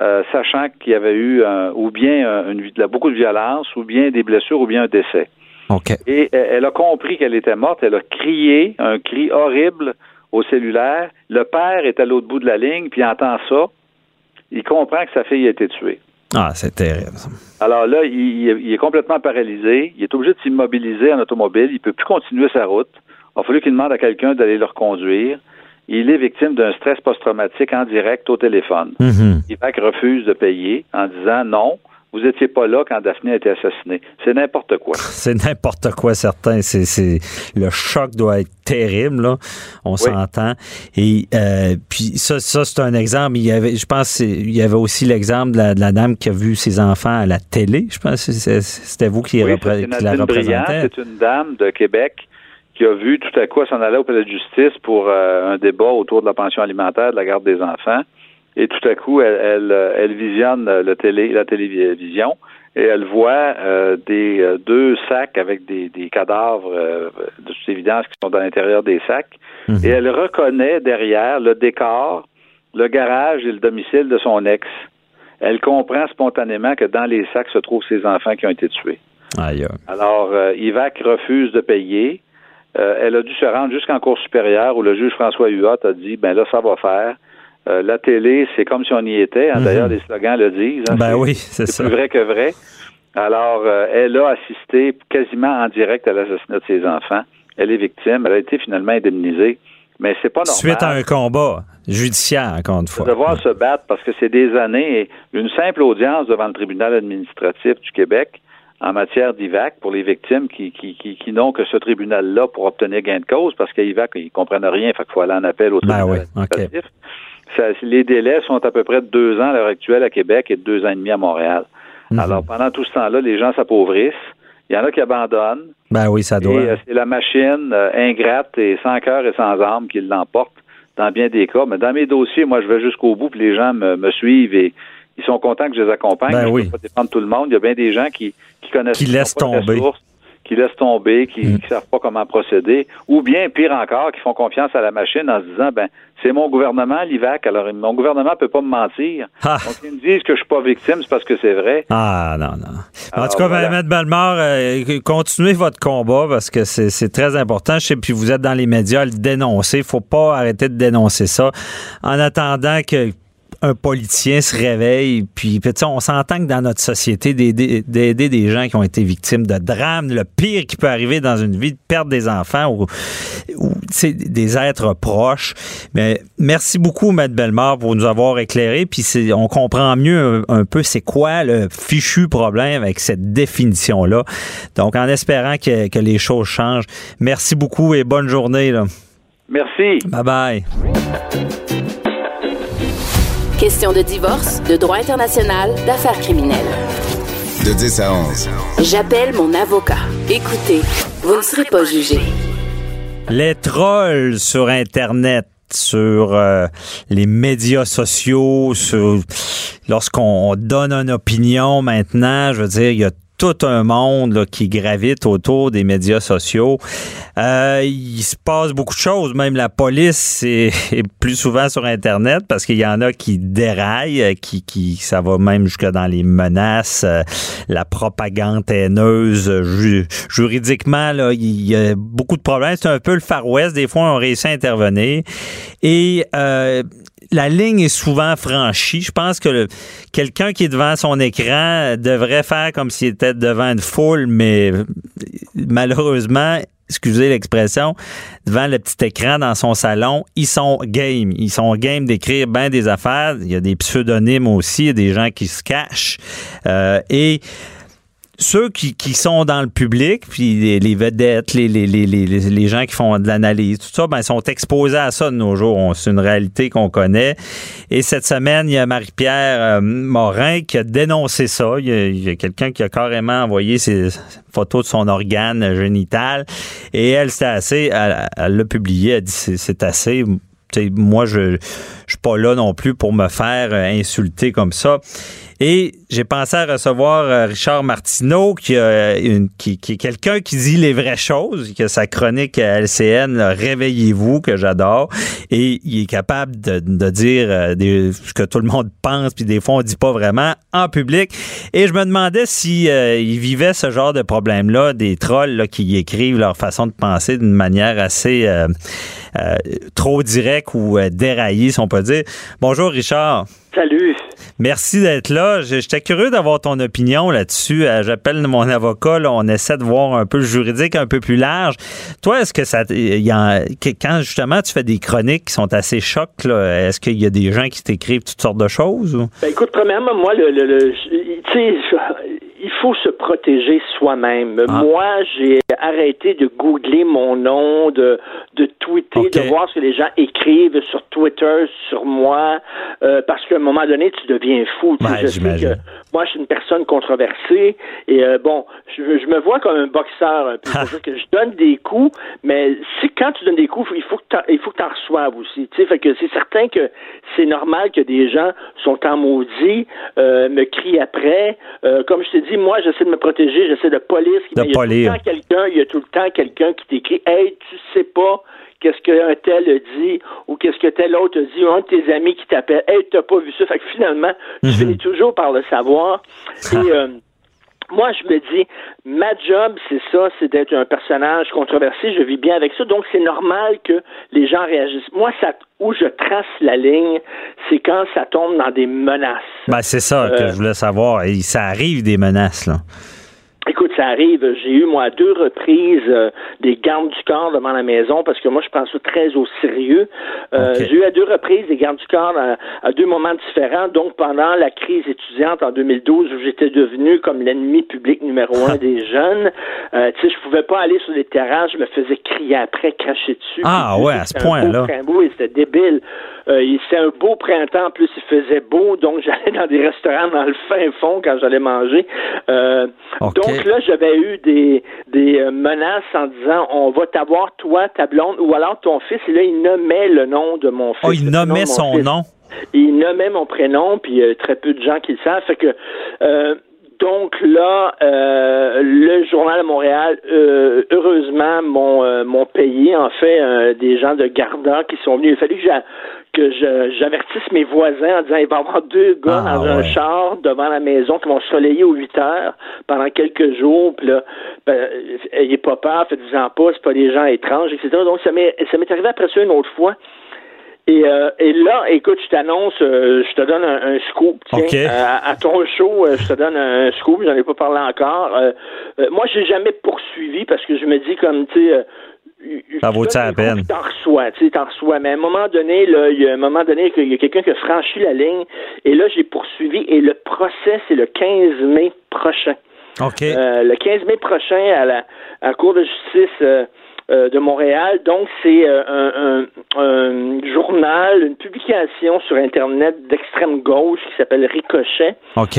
euh, sachant qu'il y avait eu un- ou bien une, beaucoup de violence, ou bien des blessures, ou bien un décès. Et elle elle a compris qu'elle était morte. Elle a crié un cri horrible au cellulaire. Le père est à l'autre bout de la ligne, puis il entend ça. il comprend que sa fille a été tuée. Ah, c'est terrible. Alors là, il, est complètement paralysé. Il est obligé de s'immobiliser en automobile. Il peut plus continuer sa route. Il a fallu qu'il demande à quelqu'un d'aller le reconduire. Il est victime d'un stress post-traumatique en direct au téléphone. Mm-hmm. Il refuse de payer en disant non, vous n'étiez pas là quand Daphné a été assassinée. C'est n'importe quoi. [laughs] C'est n'importe quoi, certain. C'est, le choc doit être terrible, là. On s'entend. Et euh, puis ça, ça c'est un exemple. Il y avait, je pense, il y avait aussi l'exemple de la, dame qui a vu ses enfants à la télé. Je pense que c'était vous qui, oui, qui la représentez. C'est une dame de Québec qui a vu tout à coup s'en aller au palais de justice pour euh, un débat autour de la pension alimentaire, de la garde des enfants et tout à coup, elle, elle, visionne le télé, la télévision et elle voit euh, des euh, deux sacs avec des, des cadavres euh, de toute évidence qui sont dans l'intérieur des sacs mhm. et elle reconnaît derrière le décor, le garage et le domicile de son ex. Elle comprend spontanément que dans les sacs se trouvent ses enfants qui ont été tués. Aïe. Alors, Ivac refuse de payer. elle a dû se rendre jusqu'en cour supérieure où le juge François Huot a dit, ben là, ça va faire. Euh, la télé, c'est comme si on y était. Hein. D'ailleurs, mhm. les slogans le disent. Hein. ben oui, c'est ça. plus vrai que vrai. Alors, euh, elle a assisté quasiment en direct à l'assassinat de ses enfants. Elle est victime. Elle a été finalement indemnisée. Mais c'est pas normal. Suite à un combat judiciaire, encore une fois. De devoir se battre parce que c'est des années et une simple audience devant le tribunal administratif du Québec en matière d'IVAC pour les victimes qui, qui, qui, n'ont que ce tribunal-là pour obtenir gain de cause parce qu'IVAC, ils comprennent rien, fait qu'il faut aller en appel au ben tribunal administratif les délais sont à peu près de deux ans à l'heure actuelle à Québec et de deux ans et demi à Montréal. Mhm. Alors, pendant tout ce temps-là, les gens s'appauvrissent. Il y en a qui abandonnent. Ben oui, ça doit. Euh, c'est la machine euh, ingrate et sans cœur et sans âme qui l'emporte dans bien des cas. Mais dans mes dossiers, moi, je vais jusqu'au bout, puis les gens me, suivent et ils sont contents que je les accompagne. Ben oui. Je peux pas dépendre tout le monde. Il y a bien des gens qui, qui connaissent qui laissent tomber qui laissent tomber, qui ne mm. savent pas comment procéder, ou bien, pire encore, qui font confiance à la machine en se disant, ben, c'est mon gouvernement, l'IVAC, alors mon gouvernement peut pas me mentir. Ah. Donc, ils me disent que je suis pas victime, c'est parce que c'est vrai. Ah, non, non. en tout cas, voilà. Mme Balmore, euh, continuez votre combat parce que c'est très important. Je sais, puis vous êtes dans les médias à le dénoncer. faut pas arrêter de dénoncer ça. En attendant que un politicien se réveille, puis, on s'entend que dans notre société, d'aider des gens qui ont été victimes de drames, le pire qui peut arriver dans une vie, de perdre des enfants ou, ou des êtres proches. Mais merci beaucoup, Maître Bellemare, pour nous avoir éclairé, puis on comprend mieux un, peu c'est quoi le fichu problème avec cette définition-là. Donc, en espérant que, que, les choses changent. Merci beaucoup et bonne journée. Là. Merci. Bye bye. Question de divorce, de droit international, d'affaires criminelles. De 10 à 11. J'appelle mon avocat. Écoutez, vous ne serez pas jugé. Les trolls sur Internet sur euh, les médias sociaux, sur lorsqu'on donne une opinion maintenant, je veux dire, il y a tout un monde qui gravite autour des médias sociaux. Euh, il se passe beaucoup de choses. Même la police [laughs] est, plus souvent sur Internet parce qu'il y en a qui déraillent, qui, qui ça va même jusque dans les menaces, euh, la propagande haineuse. juridiquement, là, il y a beaucoup de problèmes. C'est un peu le Far West. Des fois, on réussit à intervenir. Et euh, la ligne est souvent franchie. Je pense que quelqu'un qui est devant son écran devrait faire comme s'il était devant une foule, mais malheureusement, excusez l'expression, devant le petit écran dans son salon, ils sont game. Ils sont game d'écrire bien des affaires. Il y a des pseudonymes aussi, des gens qui se cachent. Euh, et ceux qui, qui, sont dans le public, puis les, vedettes, les, les, les, les, gens qui font de l'analyse, tout ça, ben, sont exposés à ça de nos jours. C'est une réalité qu'on connaît. Et cette semaine, il y a Marie-Pierre euh, Morin qui a dénoncé ça. Il y a, quelqu'un qui a carrément envoyé ses photos de son organe génital. Et elle, c'était assez, elle l'a publié, elle dit c'est assez moi, je, je suis pas là non plus pour me faire euh, insulter comme ça. Et j'ai pensé à recevoir euh, Richard Martineau, qui, qui, qui est quelqu'un qui dit les vraies choses, que sa chronique à LCN, Réveillez-vous, que j'adore. Et il est capable de, dire euh, ce que tout le monde pense, puis des fois, on dit pas vraiment en public. Et je me demandais si euh, il vivait ce genre de problème-là, des trolls qui écrivent leur façon de penser d'une manière assez trop directe ou déraillée, si on peut dire. Bonjour, Richard. Salut. Merci d'être là. J'étais curieux d'avoir ton opinion là-dessus. Euh, j'appelle mon avocat. Là, on essaie de voir un peu le juridique un peu plus large. Toi, est-ce que ça, y a, quand justement tu fais des chroniques qui sont assez chocs, est-ce qu'il y a des gens qui t'écrivent toutes sortes de choses? Ben, écoute, premièrement, moi, le, le, le tu sais, il faut se protéger soi-même. Ah. Moi, j'ai arrêté de googler mon nom, de, de tweeter, de voir ce que les gens écrivent sur Twitter sur moi, euh, parce qu'à un moment donné, tu deviens fou. Tu sais, je sais que moi, je suis une personne controversée et euh, bon, je, je, me vois comme un boxeur un peu. [laughs] C'est-à-dire que je donne des coups, mais si quand tu donnes des coups, il faut que il faut que en reçoives aussi. Tu sais, fait que c'est certain que c'est normal que des gens sont en maudit, euh, me crient après. Euh, comme je t'ai dit, moi, j'essaie de me protéger, j'essaie de police. De il y a tout le temps quelqu'un, il y a tout le temps quelqu'un qui t'écrit, hey, tu sais pas qu'est-ce qu'un tel dit ou qu'est-ce que tel autre dit, ou un de tes amis qui t'appelle, hey, t'as pas vu ça? Fait que finalement, tu mhm. finis toujours par le savoir. [laughs] Et euh, moi, je me dis, ma job, c'est ça, c'est d'être un personnage controversé. Je vis bien avec ça. Donc, c'est normal que les gens réagissent. Moi, ça, où je trace la ligne, c'est quand ça tombe dans des menaces. Ben, c'est ça que euh, je voulais savoir. Et ça arrive des menaces, là. Ça arrive. J'ai eu, moi, à deux reprises euh, des gardes du corps devant la maison parce que moi, je pense ça très au sérieux. Euh, J'ai eu à deux reprises des gardes du corps à, deux moments différents. Donc, pendant la crise étudiante en 2012, où j'étais devenu comme l'ennemi public numéro un des jeunes, euh, tu sais, je pouvais pas aller sur les terrasses. Je me faisais crier après, cracher dessus. Ah ouais, à ce point-là. C'était débile. Euh, c'était un beau printemps. En plus, il faisait beau. Donc, [laughs] j'allais dans des restaurants dans le fin fond quand j'allais manger. Donc, là, j'avais eu des, des euh, menaces en disant on va t'avoir, toi, ta blonde, ou alors ton fils. Et là, il nommait le nom de mon fils. Oh, il nommait son nom? Il nommait mon prénom, puis euh, très peu de gens qui le savent. Fait que euh, donc là, euh, le journal de Montréal, euh, heureusement, m'ont euh, payé en fait des gens de Garda qui sont venus. Il a fallu que j'avertisse mes voisins en disant il va y avoir deux gars ah, dans un char devant la maison qui vont soleiller aux 8 heures pendant quelques jours. Puis là, ben, ayez pas peur, faites-vous-en pas, c'est pas des gens étranges, etc. Donc ça m'est ça m'est arrivé après ça une autre fois. Et, euh, et là, écoute, je t'annonce, euh, je te donne un, scoop. Tiens, à, ton show, euh, je te donne un scoop. J'en ai pas parlé encore. moi, j'ai jamais poursuivi parce que je me dis comme tu sais. ça vaut ça peine? T'en reçois, tu sais, t'en reçois. Mais à un moment donné, là, il y a un moment donné qu'il y a quelqu'un qui a franchi la ligne. Et là, j'ai poursuivi. Et le procès, c'est le 15 mai prochain. OK. le 15 mai prochain à la, à la Cour de justice euh, de Montréal. Donc, c'est euh, un, un, journal, une publication sur Internet d'extrême gauche qui s'appelle Ricochet. OK.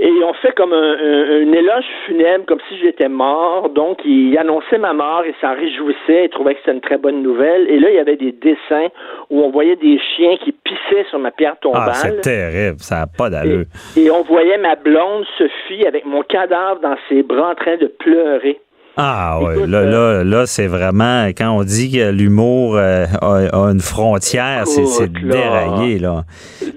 Et ont fait comme un, un, éloge funèbre, comme si j'étais mort. Donc, ils annonçaient ma mort et s'en réjouissaient. Ils trouvaient que c'était une très bonne nouvelle. Et là, il y avait des dessins où on voyait des chiens qui pissaient sur ma pierre tombale. Ah, c'est terrible. Ça n'a pas d'allure. Et, et on voyait ma blonde Sophie avec mon cadavre dans ses bras en train de pleurer. Ah oui, là, là, là c'est vraiment, quand on dit que l'humour euh, a, une frontière, c'est déraillé, là.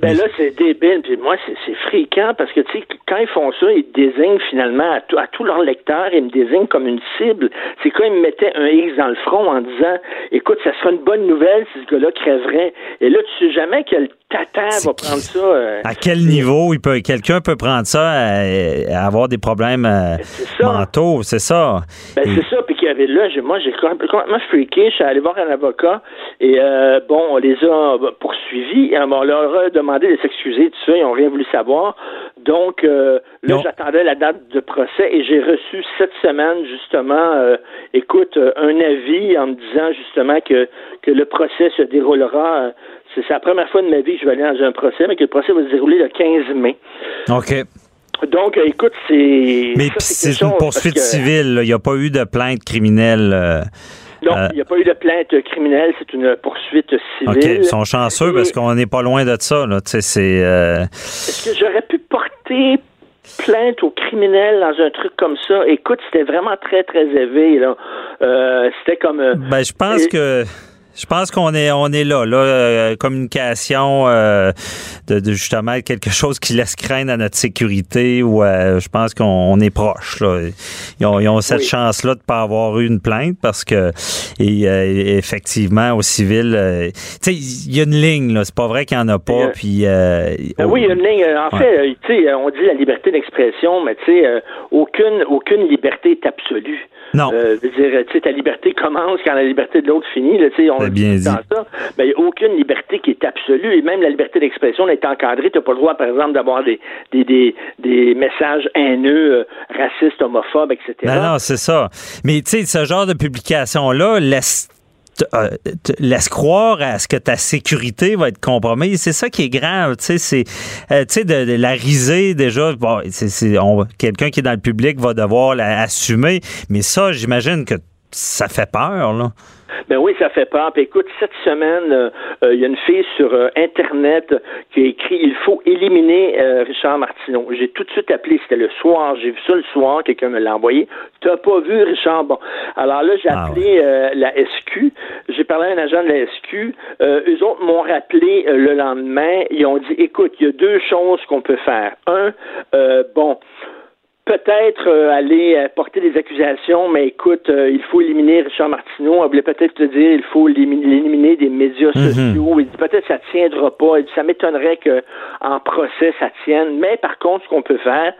Ben là, c'est débile, puis moi, c'est fréquent, parce que, tu sais, quand ils font ça, ils désignent finalement à, à tous leurs lecteurs, ils me désignent comme une cible. C'est quand ils me mettaient un X dans le front en disant, écoute, ça sera une bonne nouvelle si ce gars-là crèverait. Et là, tu sais jamais quel tata va prendre ça. Euh, à quel niveau il peut, quelqu'un peut prendre ça à, avoir des problèmes euh, mentaux, c'est ça. Ben, c'est ça, puis qu'il y avait là, moi, j'ai complètement freaké. Je suis allé voir un avocat et euh, bon, on les a poursuivis et on leur a demandé de s'excuser, tout ça. Ils n'ont rien voulu savoir. Donc, euh, là, j'attendais la date de procès et j'ai reçu cette semaine, justement, euh, écoute, un avis en me disant justement que, que le procès se déroulera. c'est la première fois de ma vie que je vais aller dans un procès, mais que le procès va se dérouler le 15 mai. OK. Donc, écoute, c'est. Mais c'est une poursuite civile. Il n'y a pas eu de plainte criminelle. Euh, non, euh, il n'y a pas eu de plainte criminelle. C'est une poursuite civile. OK. Ils sont chanceux parce qu'on n'est pas loin de ça. Là. C'est. Euh, Est-ce que j'aurais pu porter plainte au criminel dans un truc comme ça? Écoute, c'était vraiment très, très élevé. Là. c'était comme. ben, je pense que Je pense qu'on est on est là, là, euh, communication euh, de, de, justement quelque chose qui laisse craindre à notre sécurité ou euh, je pense qu'on est proche. Là. Ils ont, ils ont cette chance-là de pas avoir eu une plainte parce que et, euh, effectivement au civil, euh, tu sais, il y a une ligne là, c'est pas vrai qu'il y en a pas. Puis ben oui, il y a une ligne. En fait, tu sais, on dit la liberté d'expression, mais tu sais, aucune aucune liberté est absolue. Non. Euh, dire, tu sais, ta liberté commence quand la liberté de l'autre finit. Là, on C'est bien dit. dans ça. Mais il n'y a aucune liberté qui est absolue. Et même la liberté d'expression est encadrée. Tu n'as pas le droit, par exemple, d'avoir des, des, des, des messages haineux, euh, racistes, homophobes, etc. Non, non, c'est ça. Mais tu sais, ce genre de publication-là laisse euh, laisse croire à ce que ta sécurité va être compromise. C'est ça qui est grave. Tu sais, c'est, euh, tu sais, de, la risée, déjà, bon, quelqu'un qui est dans le public va devoir l'assumer. Mais ça, j'imagine que ça fait peur, là. Ben oui, ça fait peur. Puis écoute, cette semaine, euh, euh, il y a une fille sur euh, Internet qui a écrit Il faut éliminer Richard Martineau. J'ai tout de suite appelé, c'était le soir, j'ai vu ça le soir, quelqu'un me l'a envoyé. T'as pas vu Richard? Bon. Alors là, j'ai Ah appelé la SQ. J'ai parlé à un agent de la SQ. Eux autres m'ont rappelé le lendemain. Ils ont dit Écoute, il y a deux choses qu'on peut faire. Un, euh, bon, peut-être euh, aller euh, porter des accusations, mais écoute, euh, il faut éliminer Richard Martineau. Elle voulait peut-être te dire il faut l'éliminer des médias Mhm. sociaux. Il dit peut-être ça tiendra pas. Il dit, ça m'étonnerait que en procès ça tienne. Mais par contre, ce qu'on peut faire,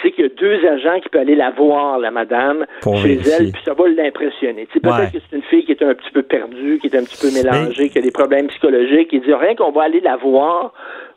c'est qu'il y a deux agents qui peuvent aller la voir, la madame, Pour chez elle, puis ça va l'impressionner. Tu sais, Peut-être Ouais. que c'est une fille qui est un petit peu perdue, qui est un petit peu mélangée, qui a des problèmes psychologiques. Il dit rien qu'on va aller la voir,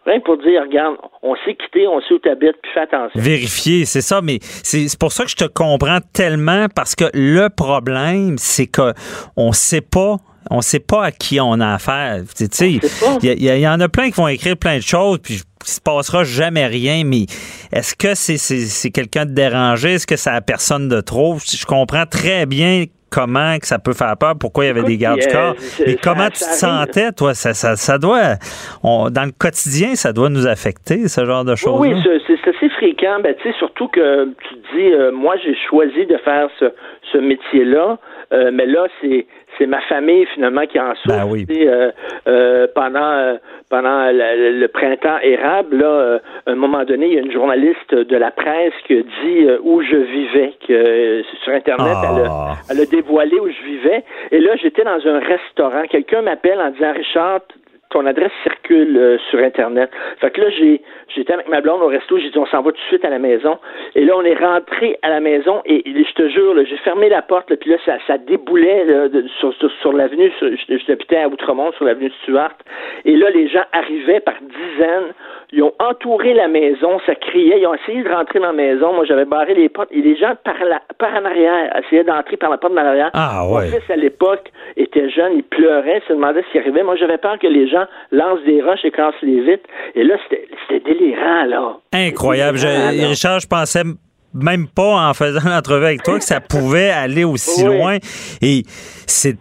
rien que pour dire, regarde, on sait quitter, on sait où t'habites, puis fais attention. Vérifier, c'est ça, mais c'est c'est pour ça que je te comprends tellement parce que le problème, c'est que on sait pas. On sait pas à qui on a affaire. Tu sais, il y, y y en a plein qui vont écrire plein de choses, puis il se passera jamais rien. Mais est-ce que c'est c'est- c'est quelqu'un de dérangé? Est-ce que c'est la personne de trop? Je comprends très bien comment que ça peut faire peur, pourquoi il y avait des gardes du euh, corps. ça- comment tu te sentais, toi? Ça, ça, ça doit, on- dans le quotidien, ça doit nous affecter ce genre de choses. Oui, oui, c'est- assez fréquent. Ben, tu sais, surtout que tu te dis, euh, moi, j'ai choisi de faire ce, ce métier-là, euh, mais là, c'est c'est ma famille finalement qui en souffre. Ben oui. Euh, euh, pendant euh, pendant le, le printemps érable, là, euh, à un moment donné, il y a une journaliste de la presse qui a dit euh, où je vivais, que euh, sur Internet, elle, a, Ah. elle a dévoilé où je vivais. Et là, j'étais dans un restaurant. Quelqu'un m'appelle en disant Richard, ton adresse circule euh, sur Internet. Fait que là, j'ai j'étais avec ma blonde au resto, j'ai dit on s'en va tout de suite à la maison. Et là, on est rentré à la maison et, et je te jure, j'ai fermé la porte, là, puis là, ça, ça déboulait là, de- sur, sur, sur l'avenue, j'habitais à Outremont, sur l'avenue Stuart. Et là, les gens arrivaient par dizaines. Ils ont entouré la maison, ça criait, ils ont essayé de rentrer dans la maison. Moi, j'avais barré les portes et les gens par, la, par en arrière essayaient d'entrer par la porte de l'arrière. Ah, Mon ouais. fils, à l'époque, était jeune, il pleurait, se demandait ce qui arrivait. Moi, j'avais peur que les gens lancent des roches et cassent les vitres. Et là, c'était délirant, là. Incroyable. Je- Ah, non. Richard, je pensais même pas en faisant [laughs] l'entrevue avec toi que ça pouvait aller aussi Oui. loin. Et c'est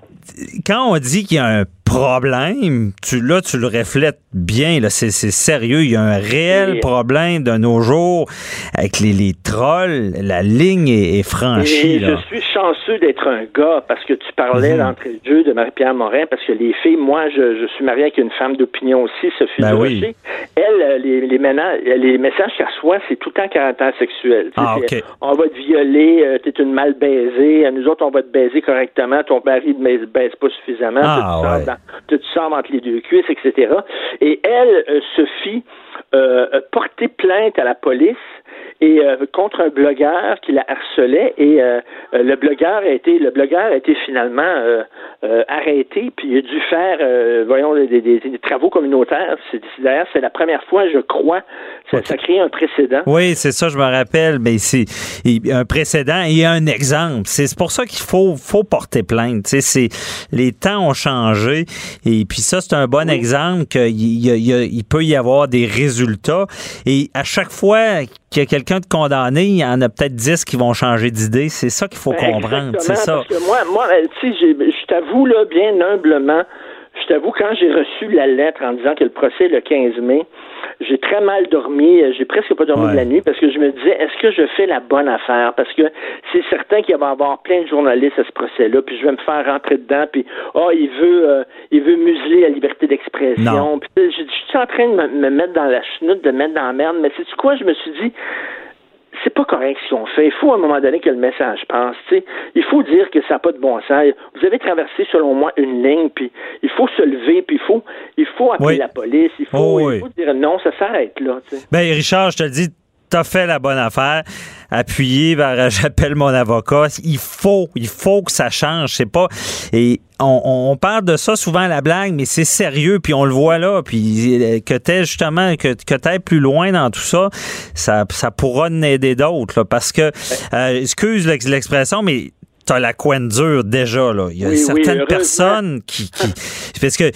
quand on dit qu'il y a un problème, tu là tu le reflètes bien là, c'est c'est sérieux, il y a un réel problème de nos jours avec les, les trolls, la ligne est, est franchie Et là. je suis chanceux d'être un gars parce que tu parlais Mhm. d'entrée de jeu de Marie-Pierre Morin parce que les filles, moi, je, je suis marié avec une femme d'opinion aussi, Sophie Ben oui. Elle, euh, les, les, mena- les messages qu'elle reçoit, c'est tout le temps caractère sexuel. Ah, ok. On va te violer, euh, t'es une mal baisée, euh, nous autres, on va te baiser correctement, ton mari ne baise, pas suffisamment, Ah, tu, ouais. dans- tu te sors entre les deux cuisses, etc. Et elle, euh, a porté plainte à la police et euh, contre un blogueur qui la harcelait et euh, euh, le blogueur a été le blogueur a été finalement euh, euh, arrêté puis il a dû faire euh, voyons des, des- des travaux communautaires c'est d'ailleurs c'est la première fois je crois ça, ça crée un précédent Oui, c'est ça, je me rappelle. Mais c'est il y a un précédent et un exemple. C'est pour ça qu'il faut, faut porter plainte. Tu sais, c'est les temps ont changé et puis ça c'est un bon exemple qu'il il il peut y avoir des résultats et à chaque fois qu'il y a quelqu'un de condamné, il y en a peut-être 10 qui vont changer d'idée. C'est ça qu'il faut Ben, comprendre. C'est ça. Parce que moi, moi, tu sais, j'ai- je t'avoue là, bien humblement, je t'avoue, quand j'ai reçu la lettre en disant que le procès est le 15 mai, j'ai très mal dormi, j'ai presque pas dormi de la nuit parce que je me disais, est-ce que je fais la bonne affaire? Parce que c'est certain qu'il va y avoir plein de journalistes à ce procès-là, puis je vais me faire rentrer dedans, puis oh, il veut euh, il veut museler la liberté d'expression. Puis je, suis en train de me, me, mettre dans la chenoute, de me mettre dans la merde, mais c'est quoi? Je me suis dit, c'est pas correct ce qu'on fait. Il faut à un moment donné que le message passe. Il faut dire que ça n'a pas de bon sens. Vous avez traversé, selon moi, une ligne, puis il faut se lever, puis il faut, il faut appeler la police, il faut, oh, il faut dire non, ça s'arrête là. Ben Richard, je te le dis, t'as fait la bonne affaire. Appuyé vers [laughs] j'appelle mon avocat. Il faut, il faut que ça change. C'est pas. Et on, parle de ça souvent à la blague, mais c'est sérieux, puis on le voit là. Puis euh, que t'es justement, que, que t'es plus loin dans tout ça, ça, ça pourra aider d'autres. Parce que, euh, excuse l'expression, mais t'as la coin dure déjà. Là. Il y a certaines personnes qui, qui. Parce que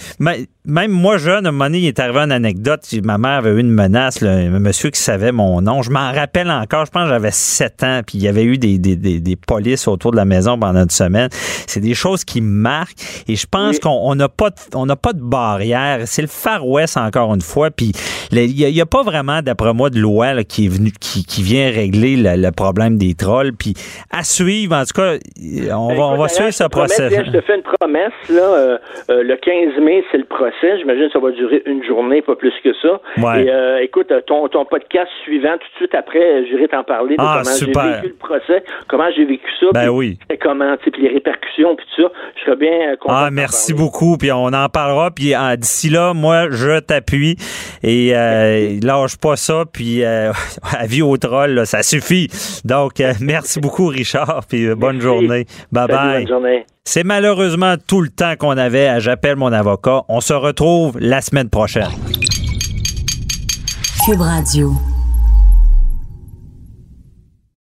même moi, jeune, à un moment donné, il est arrivé une anecdote. Ma mère avait eu une menace, un monsieur qui savait mon nom. Je m'en rappelle encore. Je pense que j'avais 7 ans, puis il y avait eu des, des, des, polices autour de la maison pendant une semaine. C'est des choses qui me marquent. Et je pense qu'on n'a pas, de, on n'a pas de barrière. C'est le Far West, encore une fois. Puis il n'y a, pas vraiment, d'après moi, de loi qui est venu, qui, qui vient régler le, problème des trolls. Puis à suivre, en tout cas, on va, on va suivre ce procès. je te fais une promesse. Là, euh, euh, le 15 mai, c'est le procès J'imagine que ça va durer une journée, pas plus que ça. Et euh, écoute, ton, ton podcast suivant, tout de suite après, j'irai t'en parler de ah, comment j'ai vécu le procès, comment j'ai vécu ça, ben oui. comment, puis les répercussions, puis tout ça. Je serais bien euh, content. Ah, merci beaucoup, puis on en parlera. Puis d'ici là, moi, je t'appuie et euh, lâche pas ça, puis euh, [laughs] avis au troll, ça suffit. Donc, merci beaucoup, Richard, puis bonne journée. Bye bye. Bonne journée. C'est malheureusement tout le temps qu'on avait à J'appelle mon avocat. On se retrouve la semaine prochaine. Cube Radio.